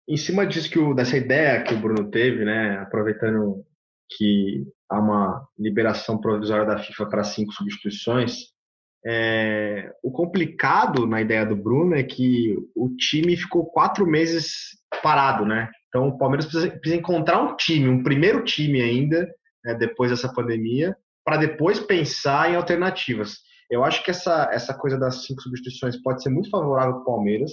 Em cima disso que o, dessa ideia que o Bruno teve, né, aproveitando que há uma liberação provisória da FIFA para cinco substituições. É, o complicado na ideia do Bruno é que o time ficou quatro meses parado, né? Então o Palmeiras precisa, precisa encontrar um time, um primeiro time ainda, né, depois dessa pandemia, para depois pensar em alternativas. Eu acho que essa, essa coisa das cinco substituições pode ser muito favorável para o Palmeiras,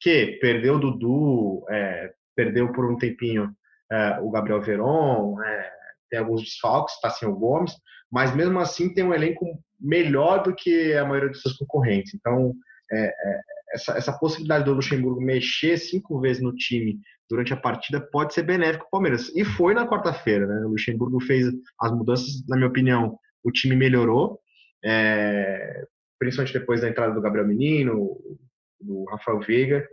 que perdeu o Dudu, é, perdeu por um tempinho é, o Gabriel Veron, é, tem alguns desfalques, está sem o Gomes, mas mesmo assim tem um elenco melhor do que a maioria dos seus concorrentes. Então, é, é, essa, essa possibilidade do Luxemburgo mexer cinco vezes no time durante a partida pode ser benéfico para o Palmeiras. E foi na quarta-feira, né? O Luxemburgo fez as mudanças, na minha opinião, o time melhorou, é, principalmente depois da entrada do Gabriel Menino, do Rafael Veiga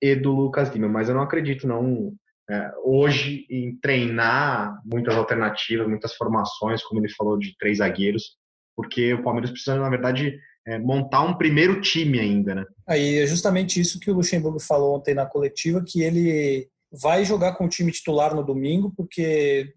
e do Lucas Lima. Mas eu não acredito, não, é, hoje, em treinar muitas alternativas, muitas formações, como ele falou, de três zagueiros, porque o Palmeiras precisa, na verdade, é, montar um primeiro time ainda, né? Aí é justamente isso que o Luxemburgo falou ontem na coletiva, que ele vai jogar com o time titular no domingo, porque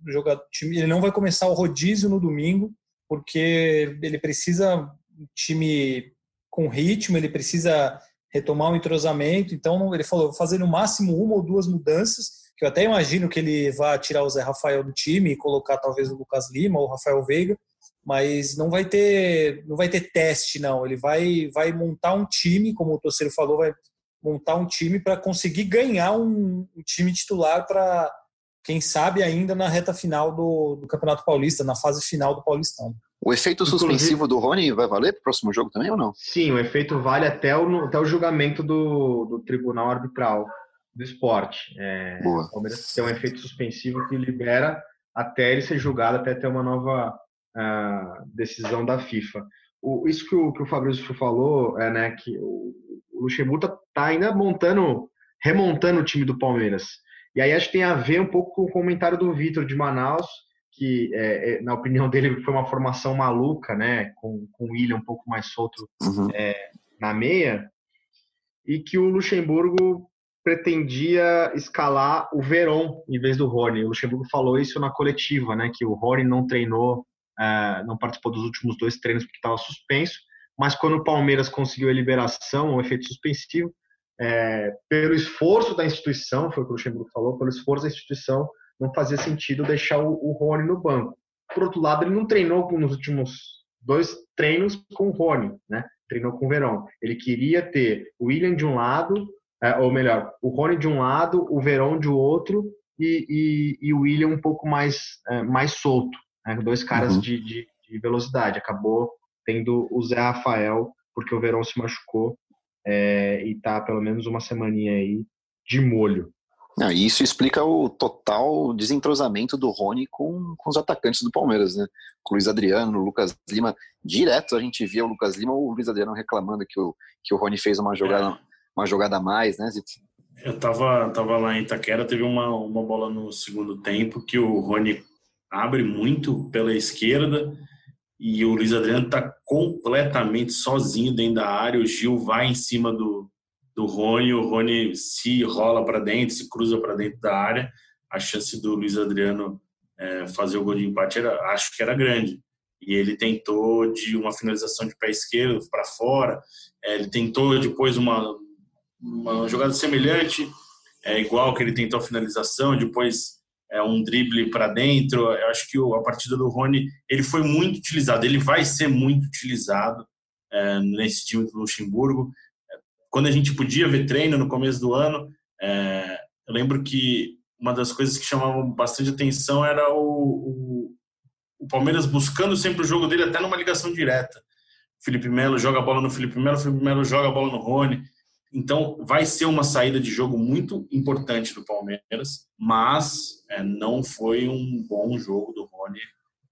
ele não vai começar o rodízio no domingo, porque ele precisa um time com ritmo, ele precisa retomar o entrosamento. Então, ele falou, fazer no máximo uma ou duas mudanças, que eu até imagino que ele vá tirar o Zé Rafael do time e colocar talvez o Lucas Lima ou o Rafael Veiga, mas não vai ter não vai ter teste não. Ele vai vai montar um time como o torcedor falou vai montar um time para conseguir ganhar um, um time titular para quem sabe ainda na reta final do, do, Campeonato Paulista na fase final do Paulistão. O efeito suspensivo do Rony vai valer para o próximo jogo também ou não? Sim o efeito vale até o até o julgamento do, do Tribunal Arbitral do Esporte é, o Palmeiras tem um efeito suspensivo que libera até ele ser julgado até ter uma nova a decisão da FIFA. O, isso que o, que o Fabrício falou é né, que o, o Luxemburgo está tá ainda montando, remontando o time do Palmeiras. E aí acho que tem a ver um pouco com o comentário do Vitor de Manaus, que é, é, na opinião dele foi uma formação maluca, né, com, com o William um pouco mais solto uhum. é, na meia, e que o Luxemburgo pretendia escalar o Verón em vez do Rony. O Luxemburgo falou isso na coletiva, né, que o Rony não treinou uh, não participou dos últimos dois treinos porque estava suspenso, mas quando o Palmeiras conseguiu a liberação, o efeito suspensivo, é, pelo esforço da instituição, foi o que o Luxemburgo falou, pelo esforço da instituição, não fazia sentido deixar o, o Rony no banco. Por outro lado, ele não treinou nos últimos dois treinos com o Rony, né? Treinou com o Verão. Ele queria ter o William de um lado, é, ou melhor, o Rony de um lado, o Verão de outro e, e, e o William um pouco mais, é, mais solto né? dois caras uhum. de, de, de, velocidade. Acabou tendo o Zé Rafael, porque o Verão se machucou é, e tá pelo menos uma semaninha aí de molho. E isso explica o total desentrosamento do Rony com, com os atacantes do Palmeiras, né? Com o Luiz Adriano, o Lucas Lima. Direto a gente via o Lucas Lima ou o Luiz Adriano reclamando que o, que o Rony fez uma jogada, é. Uma jogada a mais, né, Zito? Eu tava, tava lá em Itaquera, teve uma, uma bola no segundo tempo que o Rony abre muito pela esquerda e o Luiz Adriano está completamente sozinho dentro da área. O Gil vai em cima do, do Rony, o Rony se rola para dentro, se cruza para dentro da área. A chance do Luiz Adriano é, fazer o gol de empate era, acho que era grande. E ele tentou de uma finalização de pé esquerdo para fora. É, ele tentou depois uma, uma jogada semelhante, é, igual que ele tentou a finalização. Depois é, um drible para dentro. Eu acho que a partida do Rony ele foi muito utilizado, ele vai ser muito utilizado é, nesse time do Luxemburgo. Quando a gente podia ver treino no começo do ano, é, eu lembro que uma das coisas que chamavam bastante atenção era o, o, o Palmeiras buscando sempre o jogo dele, até numa ligação direta. Felipe Melo joga a bola no Felipe Melo, Felipe Melo joga a bola no Rony. Então, vai ser uma saída de jogo muito importante do Palmeiras, mas é, não foi um bom jogo do Rony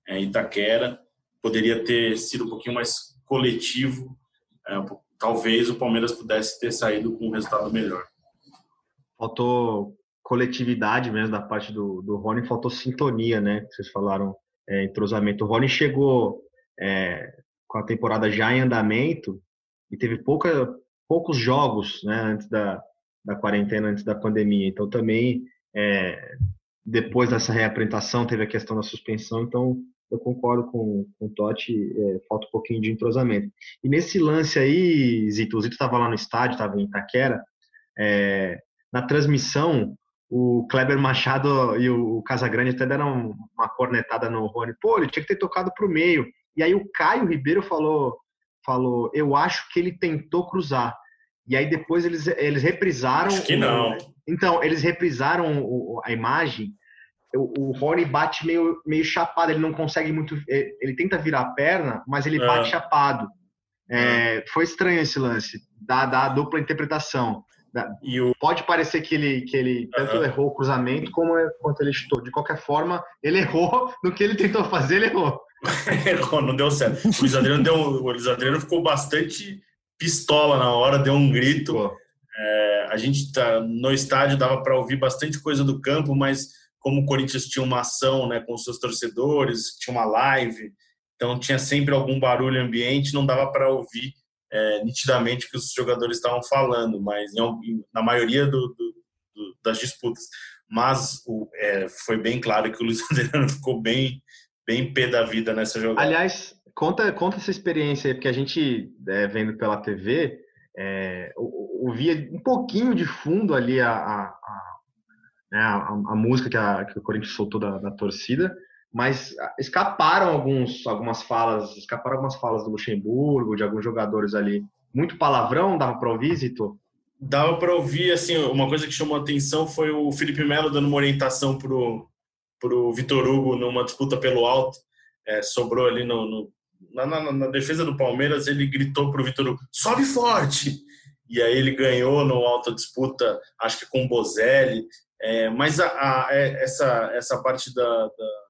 é, Itaquera. Poderia ter sido um pouquinho mais coletivo. É, talvez o Palmeiras pudesse ter saído com um resultado melhor. Faltou coletividade mesmo da parte do, do Rony, faltou sintonia, né? Vocês falaram é, entrosamento. O Rony chegou é, com a temporada já em andamento e teve pouca poucos jogos né, antes da, da quarentena, antes da pandemia. Então, também, é, depois dessa reapresentação, teve a questão da suspensão. Então, eu concordo com, com o Totti, é, falta um pouquinho de entrosamento. E nesse lance aí, Zito, o Zito estava lá no estádio, estava em Itaquera, é, na transmissão, o Kleber Machado e o Casagrande até deram uma cornetada no Rony. Pô, ele tinha que ter tocado para o meio. E aí o Caio Ribeiro falou, falou, eu acho que ele tentou cruzar. E aí depois eles, eles reprisaram. Acho que não. então, eles reprisaram o, a imagem o, o Rony bate meio, meio chapado, ele não consegue muito. Ele, ele tenta virar a perna, mas ele É. bate chapado. É, foi estranho esse lance, da, da dupla interpretação. Da- E o, Pode parecer que ele, que ele tanto Aham. errou o cruzamento como é- quanto ele chutou. De qualquer forma, ele errou no que ele tentou fazer, ele errou. Errou, não deu certo. O Luiz Adriano, deu, o Luiz Adriano ficou bastante pistola na hora, deu um grito. É, a gente tá no estádio dava para ouvir bastante coisa do campo, mas como o Corinthians tinha uma ação, né, com os seus torcedores, tinha uma live, então tinha sempre algum barulho ambiente, não dava para ouvir é, nitidamente o que os jogadores estavam falando, mas em na maioria do- do- do- das disputas. Mas o- é, foi bem claro que o Luiz Adriano ficou bem, bem pé da vida nessa jogada. Aliás, conta, conta essa experiência aí, porque a gente, é, vendo pela TV, é, ou- ouvia um pouquinho de fundo ali a, a, a, né, a- música que, que o Corinthians soltou da, da torcida, mas escaparam alguns, algumas falas, escaparam algumas falas do Luxemburgo, de alguns jogadores ali. Muito palavrão, dava para ouvir, Zito? Dava para ouvir, assim, uma coisa que chamou a atenção foi o Felipe Melo dando uma orientação pro, pro Vitor Hugo numa disputa pelo alto. É, sobrou ali no, no- na, na- na defesa do Palmeiras, ele gritou pro Vitor Hugo, sobe forte! E aí ele ganhou no alta disputa, acho que com o Bozelli. É, mas a, a- é- essa, essa parte da, da-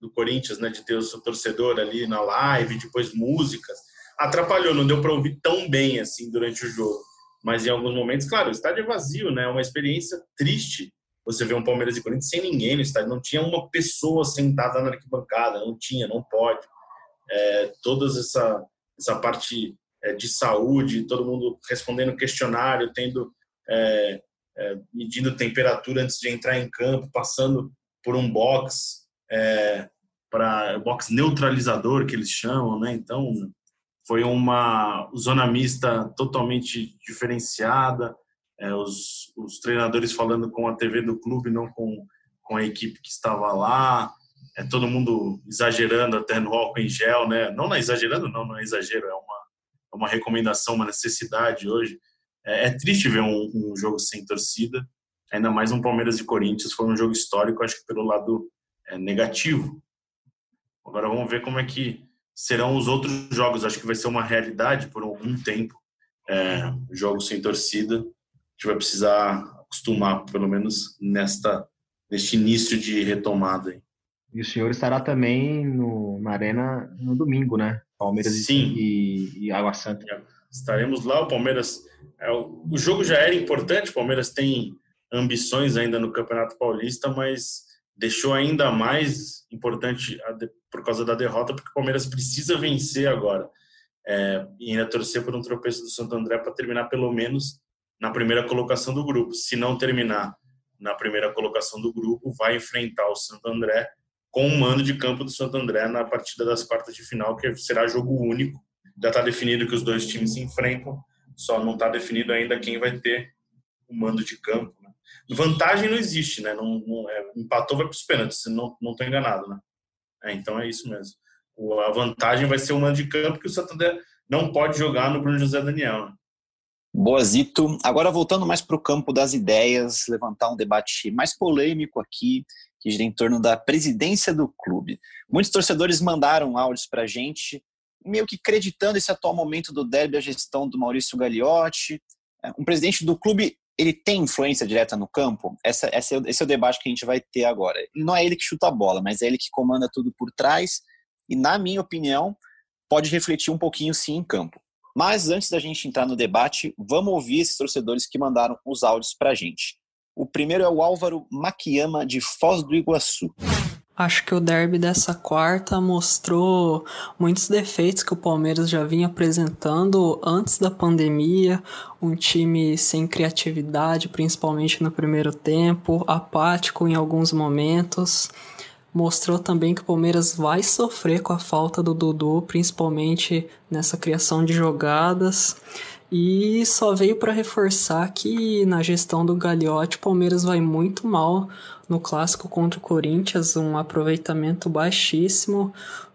do Corinthians, né, de ter o seu torcedor ali na live, depois músicas, atrapalhou, não deu para ouvir tão bem assim durante o jogo. Mas em alguns momentos, claro, o estádio é vazio, né? É uma experiência triste. Você vê um Palmeiras e Corinthians sem ninguém no estádio, não tinha uma pessoa sentada na arquibancada, não tinha, não pode. É, toda essa, essa parte é, de saúde, todo mundo respondendo questionário, tendo é, é, medindo temperatura antes de entrar em campo, passando por um box é, para box neutralizador que eles chamam, né? Então foi uma zona mista totalmente diferenciada, é, os, os treinadores falando com a TV do clube, não com, com a equipe que estava lá, é todo mundo exagerando até no álcool em gel, né? Não é exagerando, não, não é exagero, é uma, é uma recomendação, uma necessidade hoje. É, é triste ver um, um jogo sem torcida, ainda mais um Palmeiras e Corinthians, foi um jogo histórico, acho que pelo lado negativo. Agora vamos ver como é que serão os outros jogos. Acho que vai ser uma realidade por algum tempo. É, jogos sem torcida. A gente vai precisar acostumar, pelo menos nesta neste início de retomada. aí. E o senhor estará também no, na Arena no domingo, né? Palmeiras e- Sim. E, e Água Santa. Estaremos lá. O Palmeiras. é, o, o jogo já era importante. O Palmeiras tem ambições ainda no Campeonato Paulista, mas deixou ainda mais importante de- por causa da derrota, porque o Palmeiras precisa vencer agora. É, e ainda torcer por um tropeço do Santo André para terminar pelo menos na primeira colocação do grupo. Se não terminar na primeira colocação do grupo, vai enfrentar o Santo André com o mando de campo do Santo André na partida das quartas de final, que será jogo único. Já está definido que os dois times se enfrentam, só não está definido ainda quem vai ter o mando de campo. Vantagem não existe, né? Não, não é, empatou, vai para os pênaltis, se não estou enganado, né? É, então é isso mesmo. O- a vantagem vai ser o mando de campo, que o Santo André não pode jogar no Bruno José Daniel. Né? Boazito. Agora voltando mais para o campo das ideias, levantar um debate mais polêmico aqui, que gira em torno da presidência do clube. Muitos torcedores mandaram áudios para a gente, meio que acreditando esse atual momento do derby, a gestão do Maurício Gagliotti. É, Um presidente do clube, ele tem influência direta no campo? Essa, essa é esse é o debate que a gente vai ter agora. Não é ele que chuta a bola, mas é ele que comanda tudo por trás e, na minha opinião, pode refletir um pouquinho sim em campo. Mas antes da gente entrar no debate, vamos ouvir esses torcedores que mandaram os áudios pra gente. O primeiro é o Álvaro Maquiama, de Foz do Iguaçu. Acho que o derby dessa quarta mostrou muitos defeitos que o Palmeiras já vinha apresentando antes da pandemia. Um time sem criatividade, principalmente no primeiro tempo, apático em alguns momentos. Mostrou também que o Palmeiras vai sofrer com a falta do Dudu, principalmente nessa criação de jogadas. E só veio para reforçar que na gestão do Gagliotti o Palmeiras vai muito mal no clássico contra o Corinthians, um aproveitamento baixíssimo.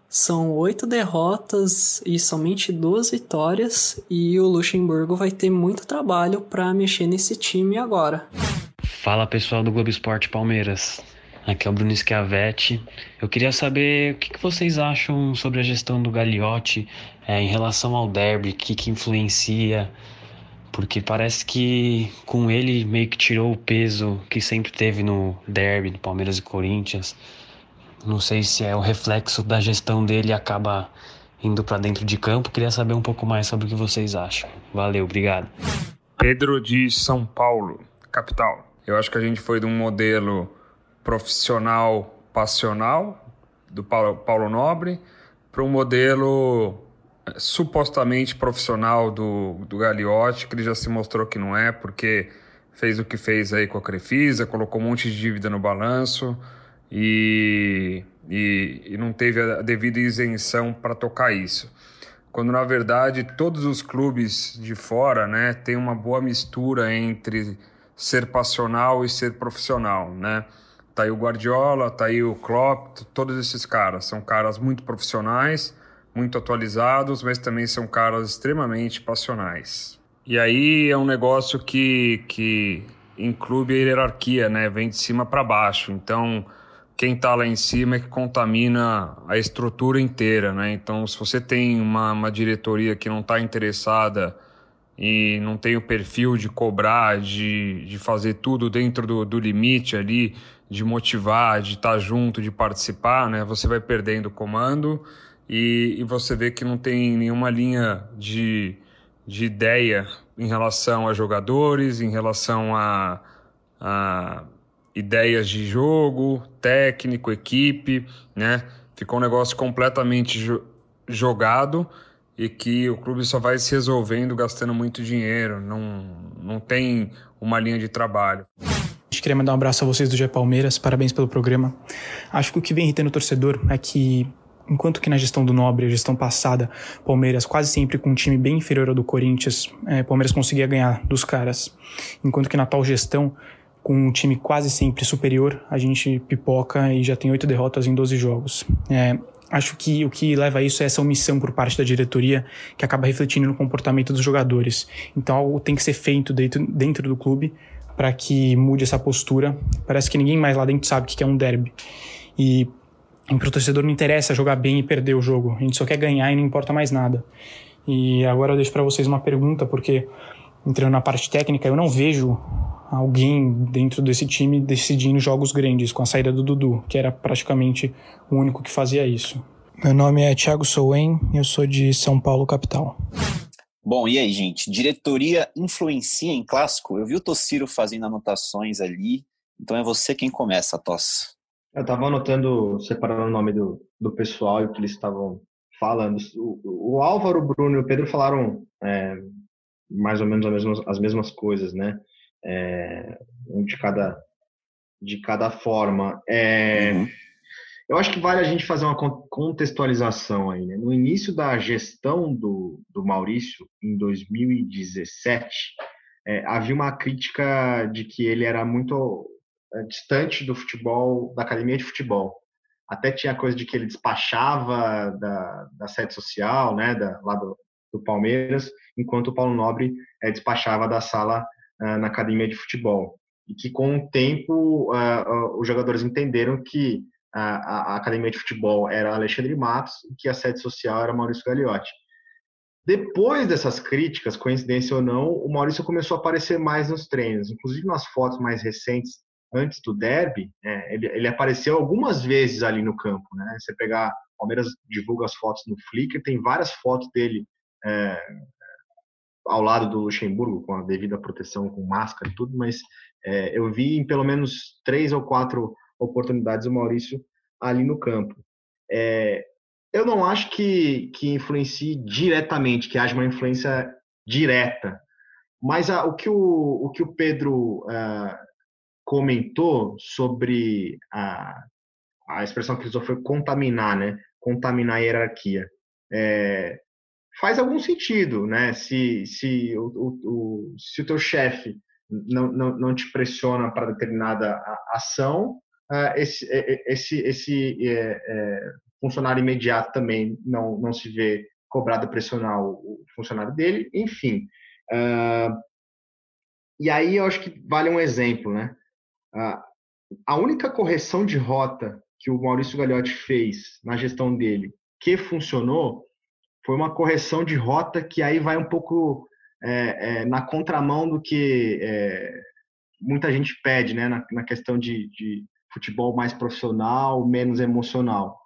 São oito derrotas e somente duas vitórias, e o Luxemburgo vai ter muito trabalho para mexer nesse time agora. Fala pessoal do Globo Esporte Palmeiras. Aqui é o Bruno Schiavetti. Eu queria saber o que, vocês acham sobre a gestão do Gagliotti é, em relação ao derby, o que, que influencia, porque parece que com ele meio que tirou o peso que sempre teve no derby, no Palmeiras e Corinthians. Não sei se é o reflexo da gestão dele acaba indo para dentro de campo. Queria saber um pouco mais sobre o que vocês acham. Valeu, obrigado. Pedro de São Paulo, capital. Eu acho que a gente foi de um modelo profissional passional do Paulo, Nobre para um modelo eh, supostamente profissional do, do Gagliotti, que ele já se mostrou que não é, porque fez o que fez aí com a Crefisa, colocou um monte de dívida no balanço e, e, e não teve a devida isenção para tocar isso. Quando na verdade todos os clubes de fora né, têm uma boa mistura entre ser passional e ser profissional, né? Tá aí o Guardiola, tá aí o Klopp, todos esses caras. São caras muito profissionais, muito atualizados, mas também são caras extremamente passionais. E aí é um negócio que, que inclui a hierarquia, né? Vem de cima para baixo. Então, quem está lá em cima é que contamina a estrutura inteira, né? Então, se você tem uma, uma diretoria que não está interessada e não tem o perfil de cobrar, de, de fazer tudo dentro do, do limite ali, de motivar, de estar junto, de participar, né? Você vai perdendo o comando e, e você vê que não tem nenhuma linha de, de ideia em relação a jogadores, em relação a, a ideias de jogo, técnico, equipe, né? Ficou um negócio completamente jo jogado e que o clube só vai se resolvendo gastando muito dinheiro, não, não tem uma linha de trabalho. Queria mandar um abraço a vocês do G Palmeiras, parabéns pelo programa. Acho que o que vem irritando o torcedor é que, enquanto que na gestão do Nobre, a gestão passada, Palmeiras quase sempre com um time bem inferior ao do Corinthians, é, Palmeiras conseguia ganhar dos caras. Enquanto que na tal gestão, com um time quase sempre superior, a gente pipoca e já tem oito derrotas em 12 jogos. É, acho que o que leva a isso é essa omissão por parte da diretoria, que acaba refletindo no comportamento dos jogadores. Então algo tem que ser feito dentro, dentro do clube para que mude essa postura. Parece que ninguém mais lá dentro sabe o que é um derby. E para o torcedor não interessa jogar bem e perder o jogo. A gente só quer ganhar e não importa mais nada. E agora eu deixo para vocês uma pergunta, porque entrando na parte técnica, eu não vejo alguém dentro desse time decidindo jogos grandes, com a saída do Dudu, que era praticamente o único que fazia isso. Meu nome é Thiago Souen eu sou de São Paulo, capital. Bom, e aí, gente? Diretoria influencia em clássico? Eu vi o Tossiro fazendo anotações ali, então é você quem começa, Toss. Eu estava anotando, separando o nome do, do pessoal e o que eles estavam falando. O, o, Álvaro, o Bruno e o Pedro falaram é, mais ou menos as mesmas, as mesmas coisas, né? É, um de cada, de cada forma. É, uhum. Eu acho que vale a gente fazer uma contextualização aí. Né? No início da gestão do, do Maurício, em 2017, é, havia uma crítica de que ele era muito é, distante do futebol, da academia de futebol. Até tinha coisa de que ele despachava da, da sede social, né, da, lá do, do Palmeiras, enquanto o Paulo Nobre é, despachava da sala uh, na academia de futebol. E que com o tempo uh, os jogadores entenderam que a, a, academia de futebol era Alexandre Matos e que a sede social era Maurício Gagliotti. Depois dessas críticas, coincidência ou não, o Maurício começou a aparecer mais nos treinos, inclusive nas fotos mais recentes, antes do derby, é, ele, ele, apareceu algumas vezes ali no campo. Né? Você pegar, o Palmeiras divulga as fotos no Flickr, tem várias fotos dele é, ao lado do Luxemburgo, com a devida proteção, com máscara e tudo, mas é, eu vi em pelo menos três ou quatro oportunidades o Maurício ali no campo. É, eu não acho que, que influencie diretamente, que haja uma influência direta, mas a, o, que o, o que o Pedro uh, comentou sobre a, a expressão que ele usou foi contaminar, né? Contaminar a hierarquia. É, faz algum sentido, né? Se, se, o, o, o se o teu chefe não, não, não te pressiona para determinada ação, esse, esse, esse é, é, funcionário imediato também não, não se vê cobrado a pressionar o, o funcionário dele, enfim. Uh, e aí eu acho que vale um exemplo, né? Uh, a única correção de rota que o Maurício Gagliotti fez na gestão dele que funcionou foi uma correção de rota que aí vai um pouco é, é, na contramão do que é, muita gente pede, né, na, na questão de, de, futebol mais profissional, menos emocional.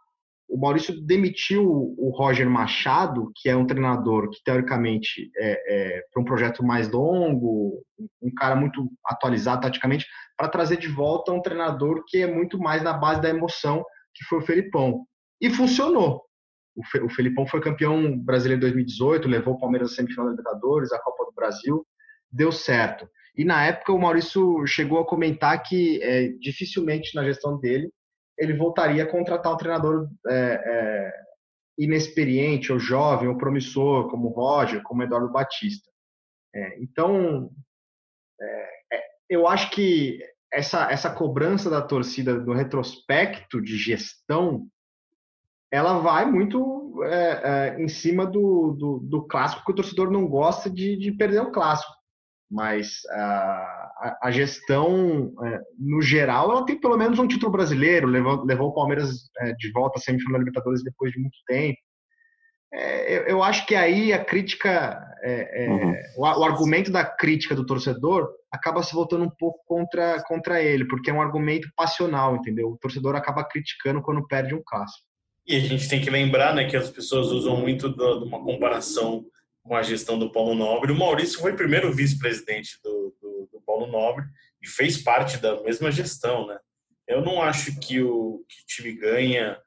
O Maurício demitiu o Roger Machado, que é um treinador que, teoricamente, é, é para um projeto mais longo, um cara muito atualizado taticamente, para trazer de volta um treinador que é muito mais na base da emoção, que foi o Felipão. E funcionou. O Felipão foi campeão brasileiro em 2018, levou o Palmeiras à semifinal da Libertadores, a Copa do Brasil, deu certo. E na época o Maurício chegou a comentar que é, dificilmente na gestão dele ele voltaria a contratar um treinador é, é, inexperiente, ou jovem, ou promissor, como o Roger, como o Eduardo Batista. É, então, é, é, eu acho que essa, essa cobrança da torcida do retrospecto de gestão, ela vai muito é, em cima do, do, do, clássico, que o torcedor não gosta de, de perder o clássico mas a, a gestão, é, no geral, ela tem pelo menos um título brasileiro, levou, levou o Palmeiras é, de volta à semifinal da Libertadores depois de muito tempo. É, eu, eu, acho que aí a crítica, é, é, uhum. o, o, argumento da crítica do torcedor acaba se voltando um pouco contra, contra ele, porque é um argumento passional, entendeu? O torcedor acaba criticando quando perde um clássico. E a gente tem que lembrar né, que as pessoas usam muito de uma comparação com a gestão do Paulo Nobre. O Maurício foi primeiro vice-presidente do, do, do, Paulo Nobre e fez parte da mesma gestão, né? Eu não acho que o, que o time ganha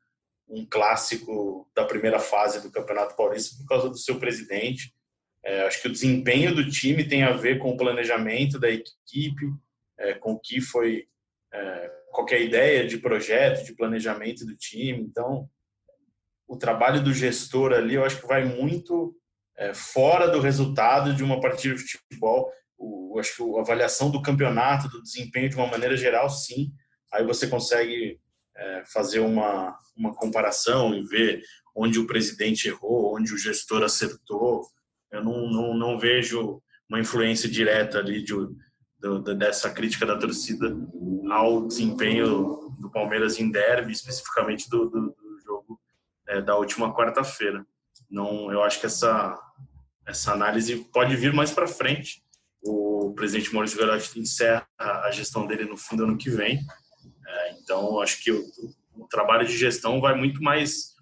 um clássico da primeira fase do Campeonato Paulista por causa do seu presidente. É, acho que o desempenho do time tem a ver com o planejamento da equipe, é, com o que foi é, qualquer ideia de projeto, de planejamento do time. Então, o trabalho do gestor ali, eu acho que vai muito é, fora do resultado de uma partida de futebol. O, acho que a avaliação do campeonato, do desempenho de uma maneira geral, sim. Aí você consegue é, fazer uma, uma comparação e ver onde o presidente errou, onde o gestor acertou. Eu não, não, não vejo uma influência direta ali de, de, dessa crítica da torcida ao desempenho do Palmeiras em derby, especificamente do, do, do jogo é, da última quarta-feira. Não, eu acho que essa essa análise pode vir mais para frente. O presidente Maurício Garotti encerra a gestão dele no fim do ano que vem. É, então, acho que o, o, trabalho de gestão vai muito mais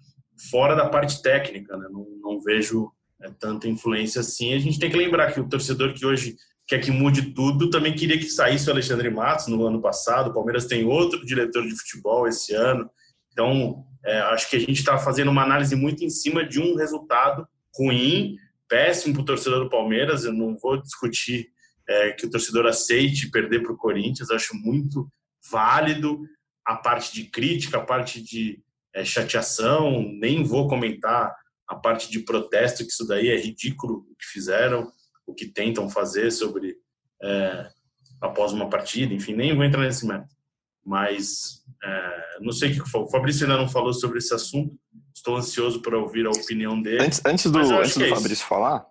fora da parte técnica. Né? Não, não, vejo é, tanta influência assim. A gente tem que lembrar que o torcedor que hoje quer que mude tudo também queria que saísse o Alexandre Matos no ano passado. O Palmeiras tem outro diretor de futebol esse ano. Então, é, acho que a gente está fazendo uma análise muito em cima de um resultado ruim péssimo para o torcedor do Palmeiras. Eu não vou discutir é, que o torcedor aceite perder para o Corinthians. Acho muito válido a parte de crítica, a parte de é, chateação. Nem vou comentar a parte de protesto, que isso daí é ridículo o que fizeram, o que tentam fazer sobre é, após uma partida. Enfim, nem vou entrar nesse mérito. Mas é, não sei o que o Fabrício ainda não falou sobre esse assunto. Estou ansioso para ouvir a opinião dele. Antes, antes do, antes do é Fabrício falar,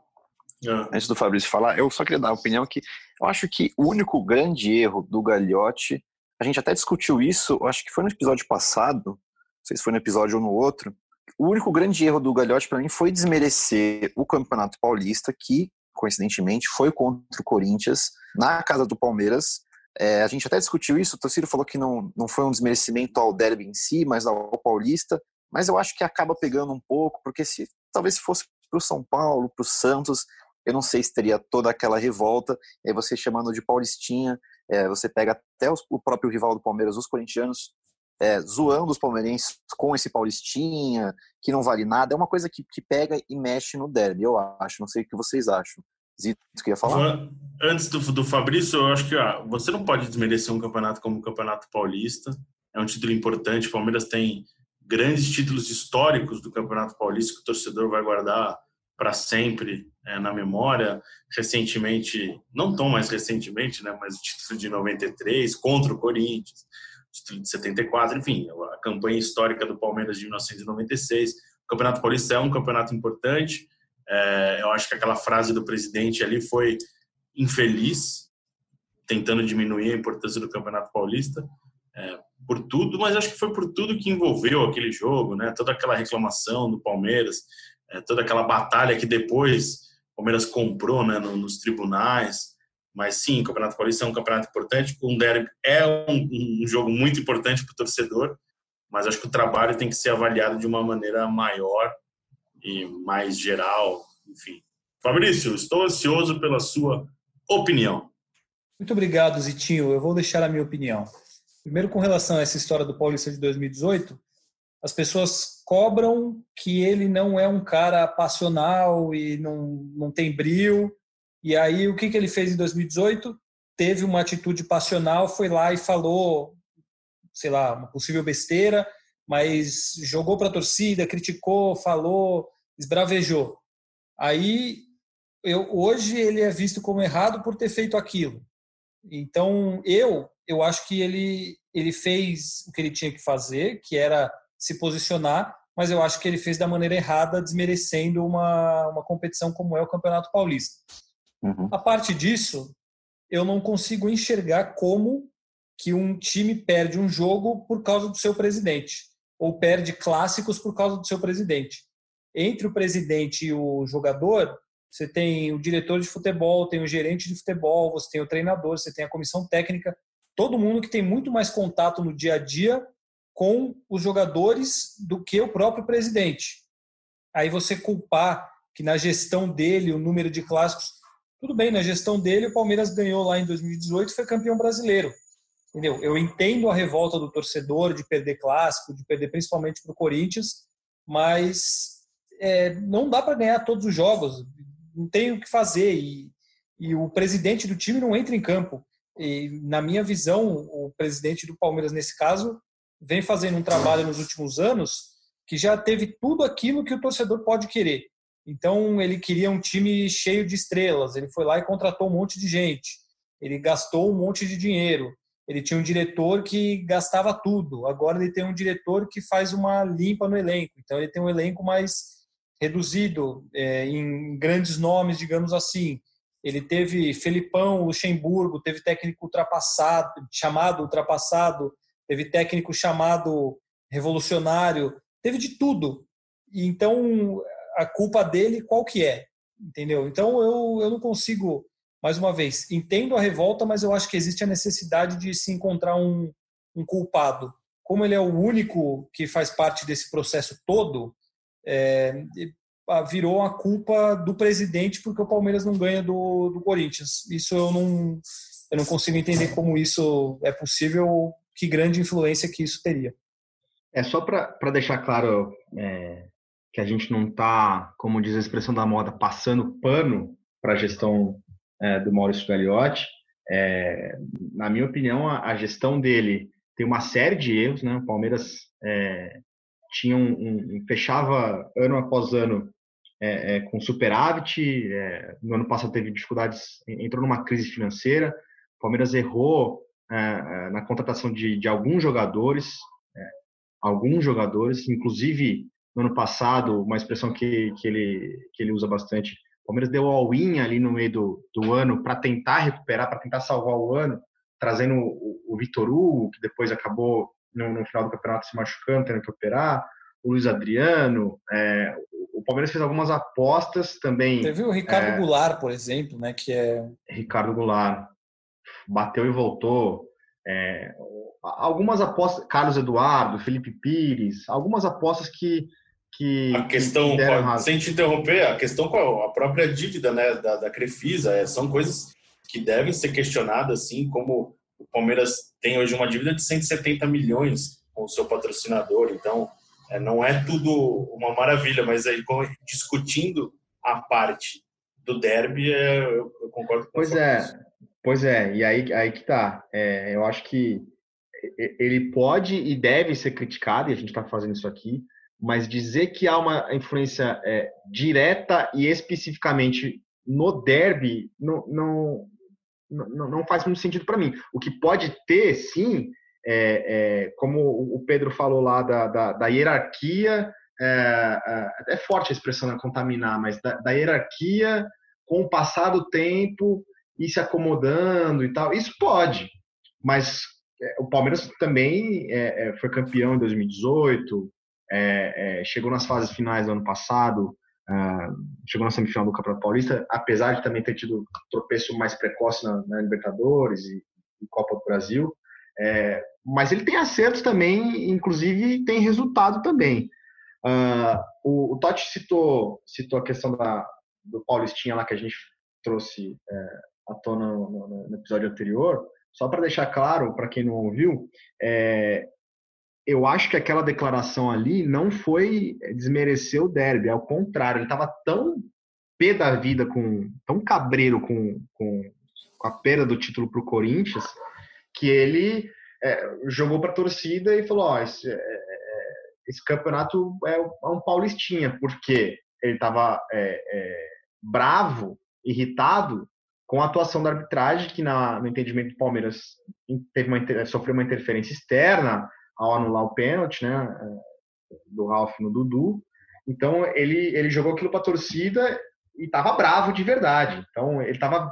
ah. antes do Fabrício falar, eu só queria dar a opinião que eu acho que o único grande erro do Gagliotti, a gente até discutiu isso, eu acho que foi no episódio passado, não sei se foi no episódio ou no outro. O único grande erro do Gagliotti para mim foi desmerecer o Campeonato Paulista, que coincidentemente foi contra o Corinthians na casa do Palmeiras. É, a gente até discutiu isso, o Tociro falou que não, não foi um desmerecimento ao derby em si, mas ao Paulista mas eu acho que acaba pegando um pouco, porque se talvez se fosse para o São Paulo, para o Santos, eu não sei se teria toda aquela revolta, e você chamando de Paulistinha, é, você pega até os, o próprio rival do Palmeiras, os corintianos, é, zoando os palmeirenses com esse Paulistinha, que não vale nada, é uma coisa que, que pega e mexe no derby, eu acho, não sei o que vocês acham. Zito, falar? Antes do, do Fabrício, eu acho que ah, você não pode desmerecer um campeonato como o Campeonato Paulista, é um título importante, o Palmeiras tem grandes títulos históricos do Campeonato Paulista que o torcedor vai guardar para sempre é, na memória. Recentemente, não tão mais recentemente, né, mas o título de 93 contra o Corinthians, o título de 74, enfim, a campanha histórica do Palmeiras de 1996. O Campeonato Paulista é um campeonato importante. É, eu acho que aquela frase do presidente ali foi infeliz, tentando diminuir a importância do Campeonato Paulista. é, por tudo, mas acho que foi por tudo que envolveu aquele jogo, né? Toda aquela reclamação do Palmeiras, é, toda aquela batalha que depois o Palmeiras comprou, né, no, nos tribunais. Mas sim, o Campeonato Paulista é um campeonato importante, um derby é um, um jogo muito importante para o torcedor, mas acho que o trabalho tem que ser avaliado de uma maneira maior e mais geral, enfim. Fabrício, estou ansioso pela sua opinião. Muito obrigado, Zitinho. Eu vou deixar a minha opinião. Primeiro, com relação a essa história do Paulista de 2018, as pessoas cobram que ele não é um cara passional e não, não tem brilho. E aí, o que, que ele fez em 2018? Teve uma atitude passional, foi lá e falou, sei lá, uma possível besteira, mas jogou para a torcida, criticou, falou, esbravejou. Aí, eu, hoje ele é visto como errado por ter feito aquilo. Então, eu, eu acho que ele, ele fez o que ele tinha que fazer, que era se posicionar, mas eu acho que ele fez da maneira errada, desmerecendo uma, uma competição como é o Campeonato Paulista. Uhum. A parte disso, eu não consigo enxergar como que um time perde um jogo por causa do seu presidente, ou perde clássicos por causa do seu presidente. Entre o presidente e o jogador, você tem o diretor de futebol, tem o gerente de futebol, você tem o treinador, você tem a comissão técnica, todo mundo que tem muito mais contato no dia a dia com os jogadores do que o próprio presidente. Aí você culpar que na gestão dele o número de clássicos, tudo bem, na gestão dele o Palmeiras ganhou lá em 2018 e foi campeão brasileiro. Entendeu? Eu entendo a revolta do torcedor de perder clássico, de perder principalmente para o Corinthians, mas é, não dá para ganhar todos os jogos, não tem o que fazer e, e o presidente do time não entra em campo. E, na minha visão, o presidente do Palmeiras, nesse caso, vem fazendo um trabalho nos últimos anos que já teve tudo aquilo que o torcedor pode querer. Então, ele queria um time cheio de estrelas, ele foi lá e contratou um monte de gente, ele gastou um monte de dinheiro, ele tinha um diretor que gastava tudo, agora ele tem um diretor que faz uma limpa no elenco, então ele tem um elenco mais reduzido, é, em grandes nomes, digamos assim. Ele teve Felipão, Luxemburgo, teve técnico ultrapassado, chamado ultrapassado, teve técnico chamado revolucionário, teve de tudo. Então, a culpa dele qual que é? Entendeu? Então, eu, eu não consigo, mais uma vez, entendo a revolta, mas eu acho que existe a necessidade de se encontrar um, um culpado. Como ele é o único que faz parte desse processo todo, é, virou a culpa do presidente porque o Palmeiras não ganha do, do Corinthians. Isso eu não, eu não consigo entender como isso é possível que grande influência que isso teria. É só para deixar claro é, que a gente não está, como diz a expressão da moda, passando pano para a gestão é, do Maurício Gagliotti. É, na minha opinião, a, a, gestão dele tem uma série de erros. Né? O Palmeiras é, tinha um, um, fechava ano após ano é, é, com superávit. no ano passado teve dificuldades, entrou numa crise financeira. O Palmeiras errou é, é, na contratação de, de alguns jogadores, é, alguns jogadores, inclusive no ano passado, uma expressão que, que, ele, que ele usa bastante, Palmeiras deu all-in ali no meio do, do ano para tentar recuperar, para tentar salvar o ano, trazendo o, o Vitor Hugo, que depois acabou no, no, final do campeonato se machucando, tendo que operar, o Luiz Adriano, é, o Palmeiras fez algumas apostas também. Teve o Ricardo é, Goulart, por exemplo, né, que é... Ricardo Goulart, bateu e voltou. É, algumas apostas, Carlos Eduardo, Felipe Pires, algumas apostas que. Que a questão, que sem te interromper, a questão com a própria dívida né, da, da Crefisa, é, são coisas que devem ser questionadas, assim, como o Palmeiras tem hoje uma dívida de 170 milhões com o seu patrocinador, então é, não é tudo uma maravilha, mas aí discutindo a parte do derby, é, eu, eu concordo com Pois é, Pois é, e aí, aí que tá. É, eu acho que ele pode e deve ser criticado, e a gente está fazendo isso aqui, mas dizer que há uma influência é, direta e especificamente no derby não, não, não, não faz muito sentido para mim. O que pode ter, sim, é, é, como o Pedro falou lá da, da, da hierarquia, é, é, é forte a expressão né, contaminar, mas da, da hierarquia com o passar do tempo ir se acomodando e tal. Isso pode, mas é, o Palmeiras também foi campeão em 2018, é, é, chegou nas fases finais do ano passado, uh, chegou na semifinal do Campeonato Paulista, apesar de também ter tido tropeço mais precoce na, na Libertadores e, e, Copa do Brasil. É, mas ele tem acertos também, inclusive tem resultado também. Uh, o, o Totti citou, citou a questão da, do Paulistinha lá que a gente trouxe é, à tona no, no, no episódio anterior. Só para deixar claro, para quem não ouviu, é, eu acho que aquela declaração ali não foi desmerecer o derby, ao contrário, ele estava tão pé da vida, com tão cabreiro com, com, com a perda do título para o Corinthians, que ele é, jogou para a torcida e falou: oh, esse, é, é, esse, campeonato é, é um paulistinha, porque ele estava é, é, bravo, irritado com a atuação da arbitragem, que na, no entendimento do Palmeiras teve uma, sofreu uma interferência externa, ao anular o pênalti, né, é, do Ralf no Dudu. Então ele ele jogou aquilo para a torcida e estava bravo de verdade. Então ele estava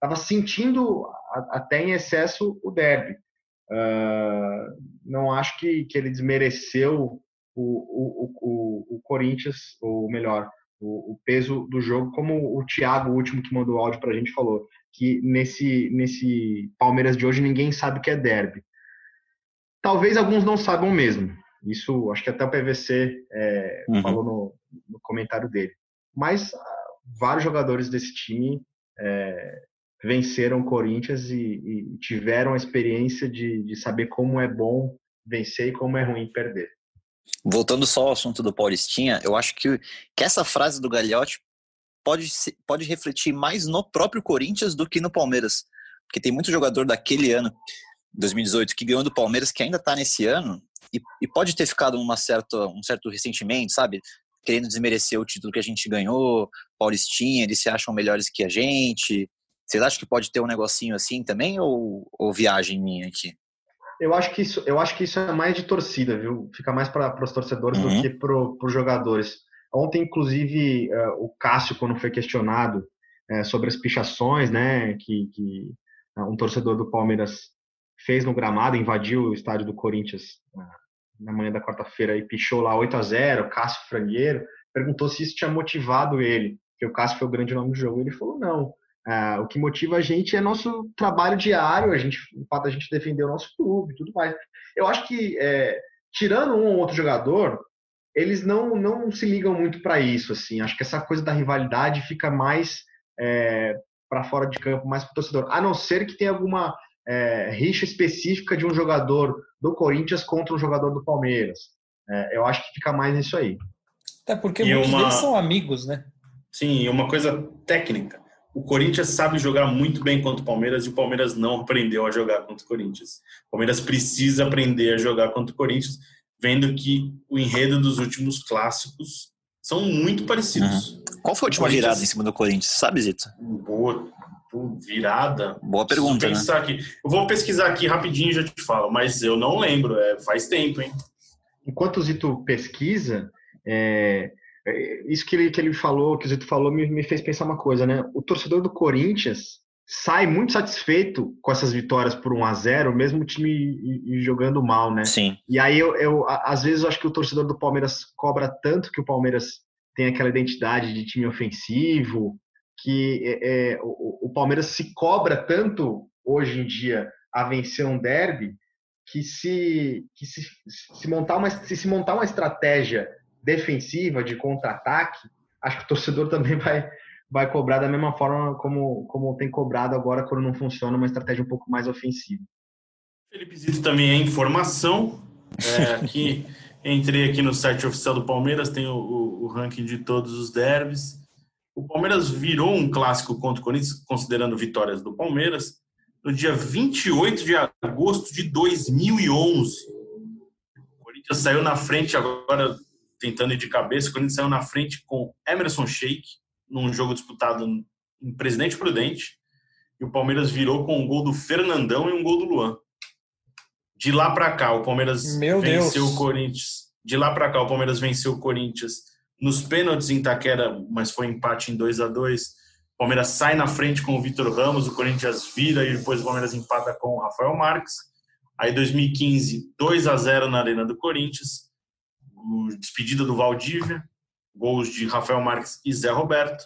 tava sentindo até em excesso o derby. Uh, não acho que, que ele desmereceu o, o, o, o Corinthians, ou melhor, o, o, peso do jogo, como o Thiago, o último que mandou áudio para a gente, falou, que nesse, nesse Palmeiras de hoje ninguém sabe o que é derby. Talvez alguns não saibam mesmo. Isso acho que até o PVC é, uhum. falou no, no, comentário dele. Mas ah, vários jogadores desse time é, venceram o Corinthians e, e, tiveram a experiência de, de saber como é bom vencer e como é ruim perder. Voltando só ao assunto do Paulistinha, eu acho que, que essa frase do Gagliotti pode, pode refletir mais no próprio Corinthians do que no Palmeiras. Porque tem muito jogador daquele ano 2018, que ganhou do Palmeiras, que ainda está nesse ano, e, e, pode ter ficado uma certa, um certo ressentimento, sabe? Querendo desmerecer o título que a gente ganhou, Paulistinha, eles se acham melhores que a gente. Vocês acham que pode ter um negocinho assim também, ou, ou viagem minha aqui? Eu acho que isso, eu acho que isso é mais de torcida, viu? Fica mais para os torcedores uhum. do que para os jogadores. Ontem, inclusive, uh, o Cássio, quando foi questionado uh, sobre as pichações, né, que, que uh, um torcedor do Palmeiras fez no gramado, invadiu o estádio do Corinthians na manhã da quarta-feira e pichou lá 8 a 0 Cássio Frangueiro, perguntou se isso tinha motivado ele, porque o Cássio foi o grande nome do jogo. Ele falou: não. o que motiva a gente é nosso trabalho diário, a gente, o fato da gente defender o nosso clube tudo mais. Eu acho que, é, tirando um ou outro jogador, eles não, não se ligam muito para isso. assim. Acho que essa coisa da rivalidade fica mais é, para fora de campo, mais para o torcedor. A não ser que tenha alguma é, rixa específica de um jogador do Corinthians contra um jogador do Palmeiras. É, eu acho que fica mais nisso aí. Até porque e muitos uma... deles são amigos, né? Sim, e uma coisa técnica. O Corinthians sabe jogar muito bem contra o Palmeiras e o Palmeiras não aprendeu a jogar contra o Corinthians. O Palmeiras precisa aprender a jogar contra o Corinthians, vendo que o enredo dos últimos clássicos são muito parecidos. Uhum. Qual foi a última virada em cima do Corinthians? Sabe, Zito? Boa, virada. Boa pergunta. Né? Pensar né? aqui. Eu vou pesquisar aqui rapidinho e já te falo, mas eu não lembro. É, faz tempo, hein? Enquanto o Zito pesquisa, é, é, isso que ele, que ele falou, que o Zito falou, me, me fez pensar uma coisa, né? O torcedor do Corinthians sai muito satisfeito com essas vitórias por 1 a 0 mesmo o time jogando mal, né? Sim. E aí eu, eu às vezes eu acho que o torcedor do Palmeiras cobra tanto que o Palmeiras tem aquela identidade de time ofensivo, que é, é, o, o, Palmeiras se cobra tanto hoje em dia a vencer um derby que se que se, se montar uma se, se montar uma estratégia defensiva de contra-ataque, acho que o torcedor também vai vai cobrar da mesma forma como como tem cobrado agora quando não funciona uma estratégia um pouco mais ofensiva. Felipe Zito também é informação. É, entrei aqui no site oficial do Palmeiras, tem o, o, o ranking de todos os derbys. O Palmeiras virou um clássico contra o Corinthians, considerando vitórias do Palmeiras, no dia 28 de agosto de 2011. O Corinthians saiu na frente, agora tentando ir de cabeça, o Corinthians saiu na frente com Emerson Sheik, num jogo disputado em Presidente Prudente, e o Palmeiras virou com um gol do Fernandão e um gol do Luan. De lá para cá, o Palmeiras Meu venceu Deus. o Corinthians. De lá para cá, o Palmeiras venceu o Corinthians nos pênaltis em Itaquera, mas foi empate em 2 a 2 O Palmeiras sai na frente com o Vitor Ramos, o Corinthians vira e depois o Palmeiras empata com o Rafael Marques. Aí 2015, 2 a 0 na Arena do Corinthians. Despedida do Valdívia, gols de Rafael Marques e Zé Roberto.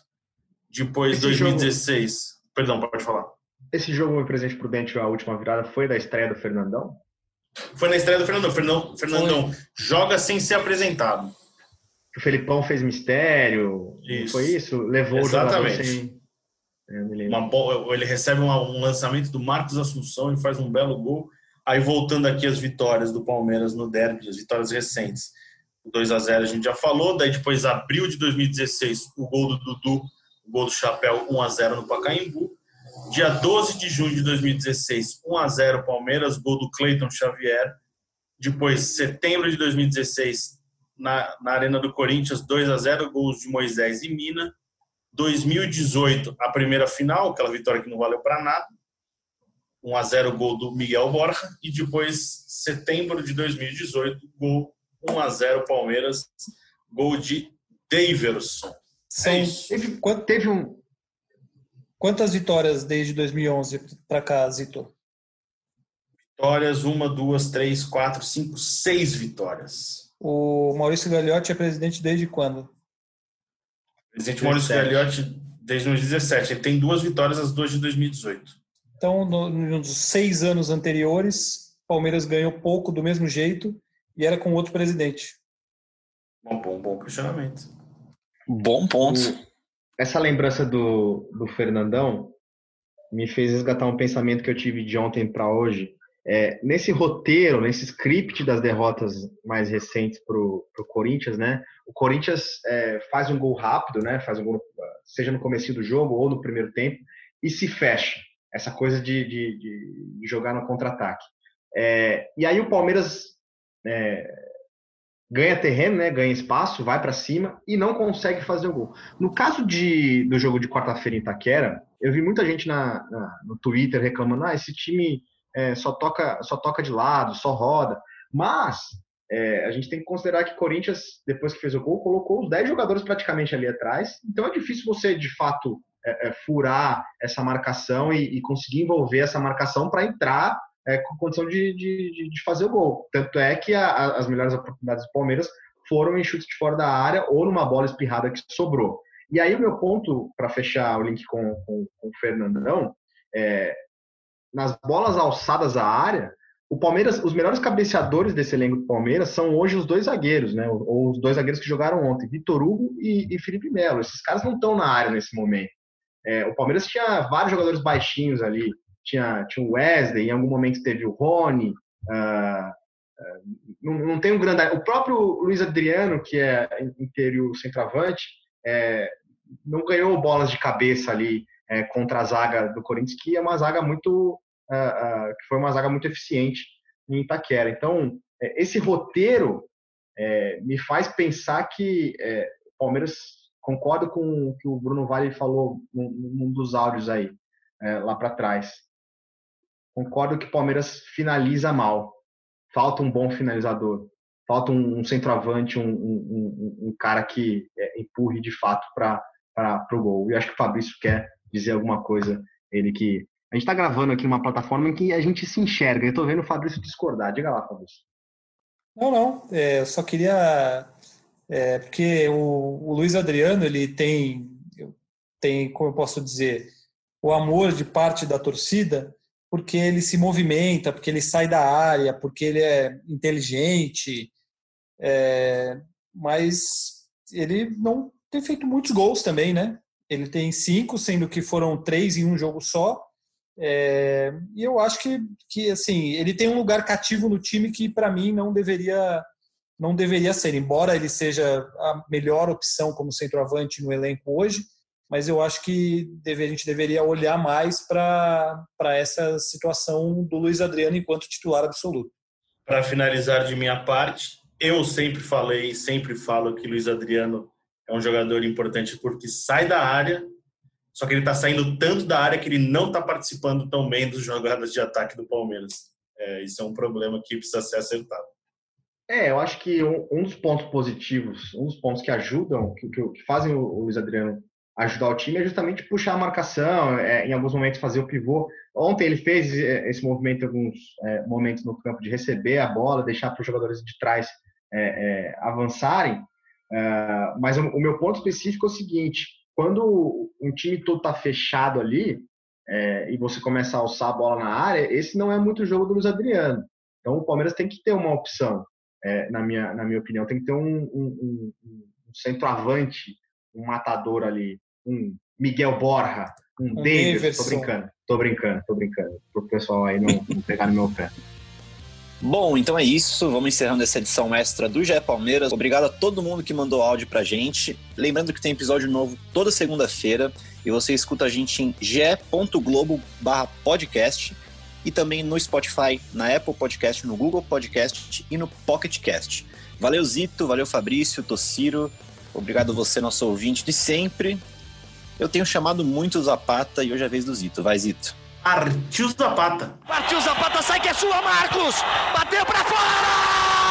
Depois, Esse 2016. Jogo... Perdão, pode falar. Esse jogo em presente prudente, a última virada, foi da estreia do Fernandão? Foi na estreia do Fernandão. Fernandão, Fernandão joga sem ser apresentado. O Felipão fez mistério. Isso. Foi isso? Levou Exatamente. o jogador sem. É, Uma, ele recebe um lançamento do Marcos Assunção e faz um belo gol. Aí voltando aqui as vitórias do Palmeiras no derby, as vitórias recentes. 2 a 0 a gente já falou, daí depois abril de 2016, o gol do Dudu, o gol do Chapéu 1 a 0 no Pacaembu. Dia 12 de junho de 2016, 1 a 0 Palmeiras, gol do Cleiton Xavier. Depois, setembro de 2016, na, na Arena do Corinthians, 2 a 0 gols de Moisés e Mina. 2018, a primeira final, aquela vitória que não valeu para nada. 1 a 0 gol do Miguel Borja. E depois, setembro de 2018, gol 1 a 0 Palmeiras, gol de Daverson. São, é teve, teve um, Quantas vitórias desde 2011 para cá, Zito? Vitórias, uma, duas, três, quatro, cinco, seis vitórias. O Maurício Gagliotti é presidente desde quando? Presidente 17. Maurício Gagliotti desde 2017. Ele tem duas vitórias, as duas de 2018. Então, no, nos seis anos anteriores, Palmeiras ganhou pouco do mesmo jeito e era com outro presidente. Bom, bom, bom questionamento. Bom ponto. O essa lembrança do, do Fernandão me fez resgatar um pensamento que eu tive de ontem para hoje. É, nesse roteiro, nesse script das derrotas mais recentes para o Corinthians, né? O Corinthians é, faz um gol rápido, né? Faz um gol, seja no começo do jogo ou no primeiro tempo, e se fecha. Essa coisa de, de, de jogar no contra-ataque. É, e aí o Palmeiras é, ganha terreno, né, ganha espaço, vai para cima e não consegue fazer o gol. No caso de, do jogo de quarta-feira em Itaquera, eu vi muita gente na, na no Twitter reclamando: ah, esse time é, só toca só toca de lado, só roda. Mas é, a gente tem que considerar que Corinthians, depois que fez o gol, colocou os 10 jogadores praticamente ali atrás. Então é difícil você, de fato, é, é furar essa marcação e, e conseguir envolver essa marcação para entrar é, com condição de, de, de, fazer o gol. Tanto é que a, a, as melhores oportunidades do Palmeiras foram em chutes de fora da área ou numa bola espirrada que sobrou. E aí o meu ponto, para fechar o link com, com, com o Fernandão, é, nas bolas alçadas à área, o Palmeiras, os melhores cabeceadores desse elenco do Palmeiras são hoje os dois zagueiros, né? Ou os dois zagueiros que jogaram ontem, Vitor Hugo e, e Felipe Melo. Esses caras não estão na área nesse momento. É, o Palmeiras tinha vários jogadores baixinhos ali, tinha, tinha o Wesley, em algum momento teve o Rony, uh, uh, não, não, tem um grande. O próprio Luiz Adriano, que é interior centroavante, é, não ganhou bolas de cabeça ali é, contra a zaga do Corinthians, que é uma zaga muito. Uh, que foi uma zaga muito eficiente em Itaquera. Então, é, esse roteiro é, me faz pensar que é, o Palmeiras concordo com o que o Bruno Vale falou num, num dos áudios aí, é, lá para trás. Concordo que o Palmeiras finaliza mal. Falta um bom finalizador. Falta um, um centroavante, um, um, um, cara que empurre de fato para o gol. E acho que o Fabrício quer dizer alguma coisa. Ele que. A gente está gravando aqui numa plataforma em que a gente se enxerga. Eu estou vendo o Fabrício discordar. Diga lá, Fabrício. Não, não. É, eu só queria. É, porque o, o Luiz Adriano ele tem, tem, como eu posso dizer, o amor de parte da torcida porque ele se movimenta, porque ele sai da área, porque ele é inteligente, é, mas ele não tem feito muitos gols também, né? Ele tem cinco, sendo que foram três em um jogo só. É, e eu acho que, que assim ele tem um lugar cativo no time que para mim não deveria não deveria ser, embora ele seja a melhor opção como centroavante no elenco hoje mas eu acho que deve, a gente deveria olhar mais para essa situação do Luiz Adriano enquanto titular absoluto. Para finalizar de minha parte, eu sempre falei, sempre falo que Luiz Adriano é um jogador importante porque sai da área, só que ele está saindo tanto da área que ele não está participando tão bem dos jogadas de ataque do Palmeiras. É, isso é um problema que precisa ser acertado. É, eu acho que um, um dos pontos positivos, um dos pontos que ajudam, que, que, que fazem o Luiz Adriano ajudar o time é justamente puxar a marcação, é, em alguns momentos fazer o pivô. Ontem ele fez é, esse movimento em alguns é, momentos no campo de receber a bola, deixar para os jogadores de trás é, é, avançarem. É, mas o, o, meu ponto específico é o seguinte: quando um time todo está fechado ali e você começa a alçar a bola na área, esse não é muito o jogo do Luiz Adriano. Então o Palmeiras tem que ter uma opção, na, minha, na minha opinião, tem que ter um, um, um, um centroavante um matador ali, um Miguel Borja, um, um Davis, tô brincando, tô brincando, tô brincando, pro pessoal aí não, não pegar no meu pé. Bom, então é isso. Vamos encerrando essa edição extra do GE Palmeiras. Obrigado a todo mundo que mandou áudio pra gente. Lembrando que tem episódio novo toda segunda-feira e você escuta a gente em ge.globo/podcast e também no Spotify, na Apple Podcast, no Google Podcast e no Pocket Cast. Valeu Zito, valeu Fabrício, Tociro, Obrigado você, nosso ouvinte de sempre. Eu tenho chamado muito o Zapata e hoje é a vez do Zito. Vai, Zito. Partiu Zapata. Partiu Zapata, sai que é sua, Marcos! Bateu pra fora!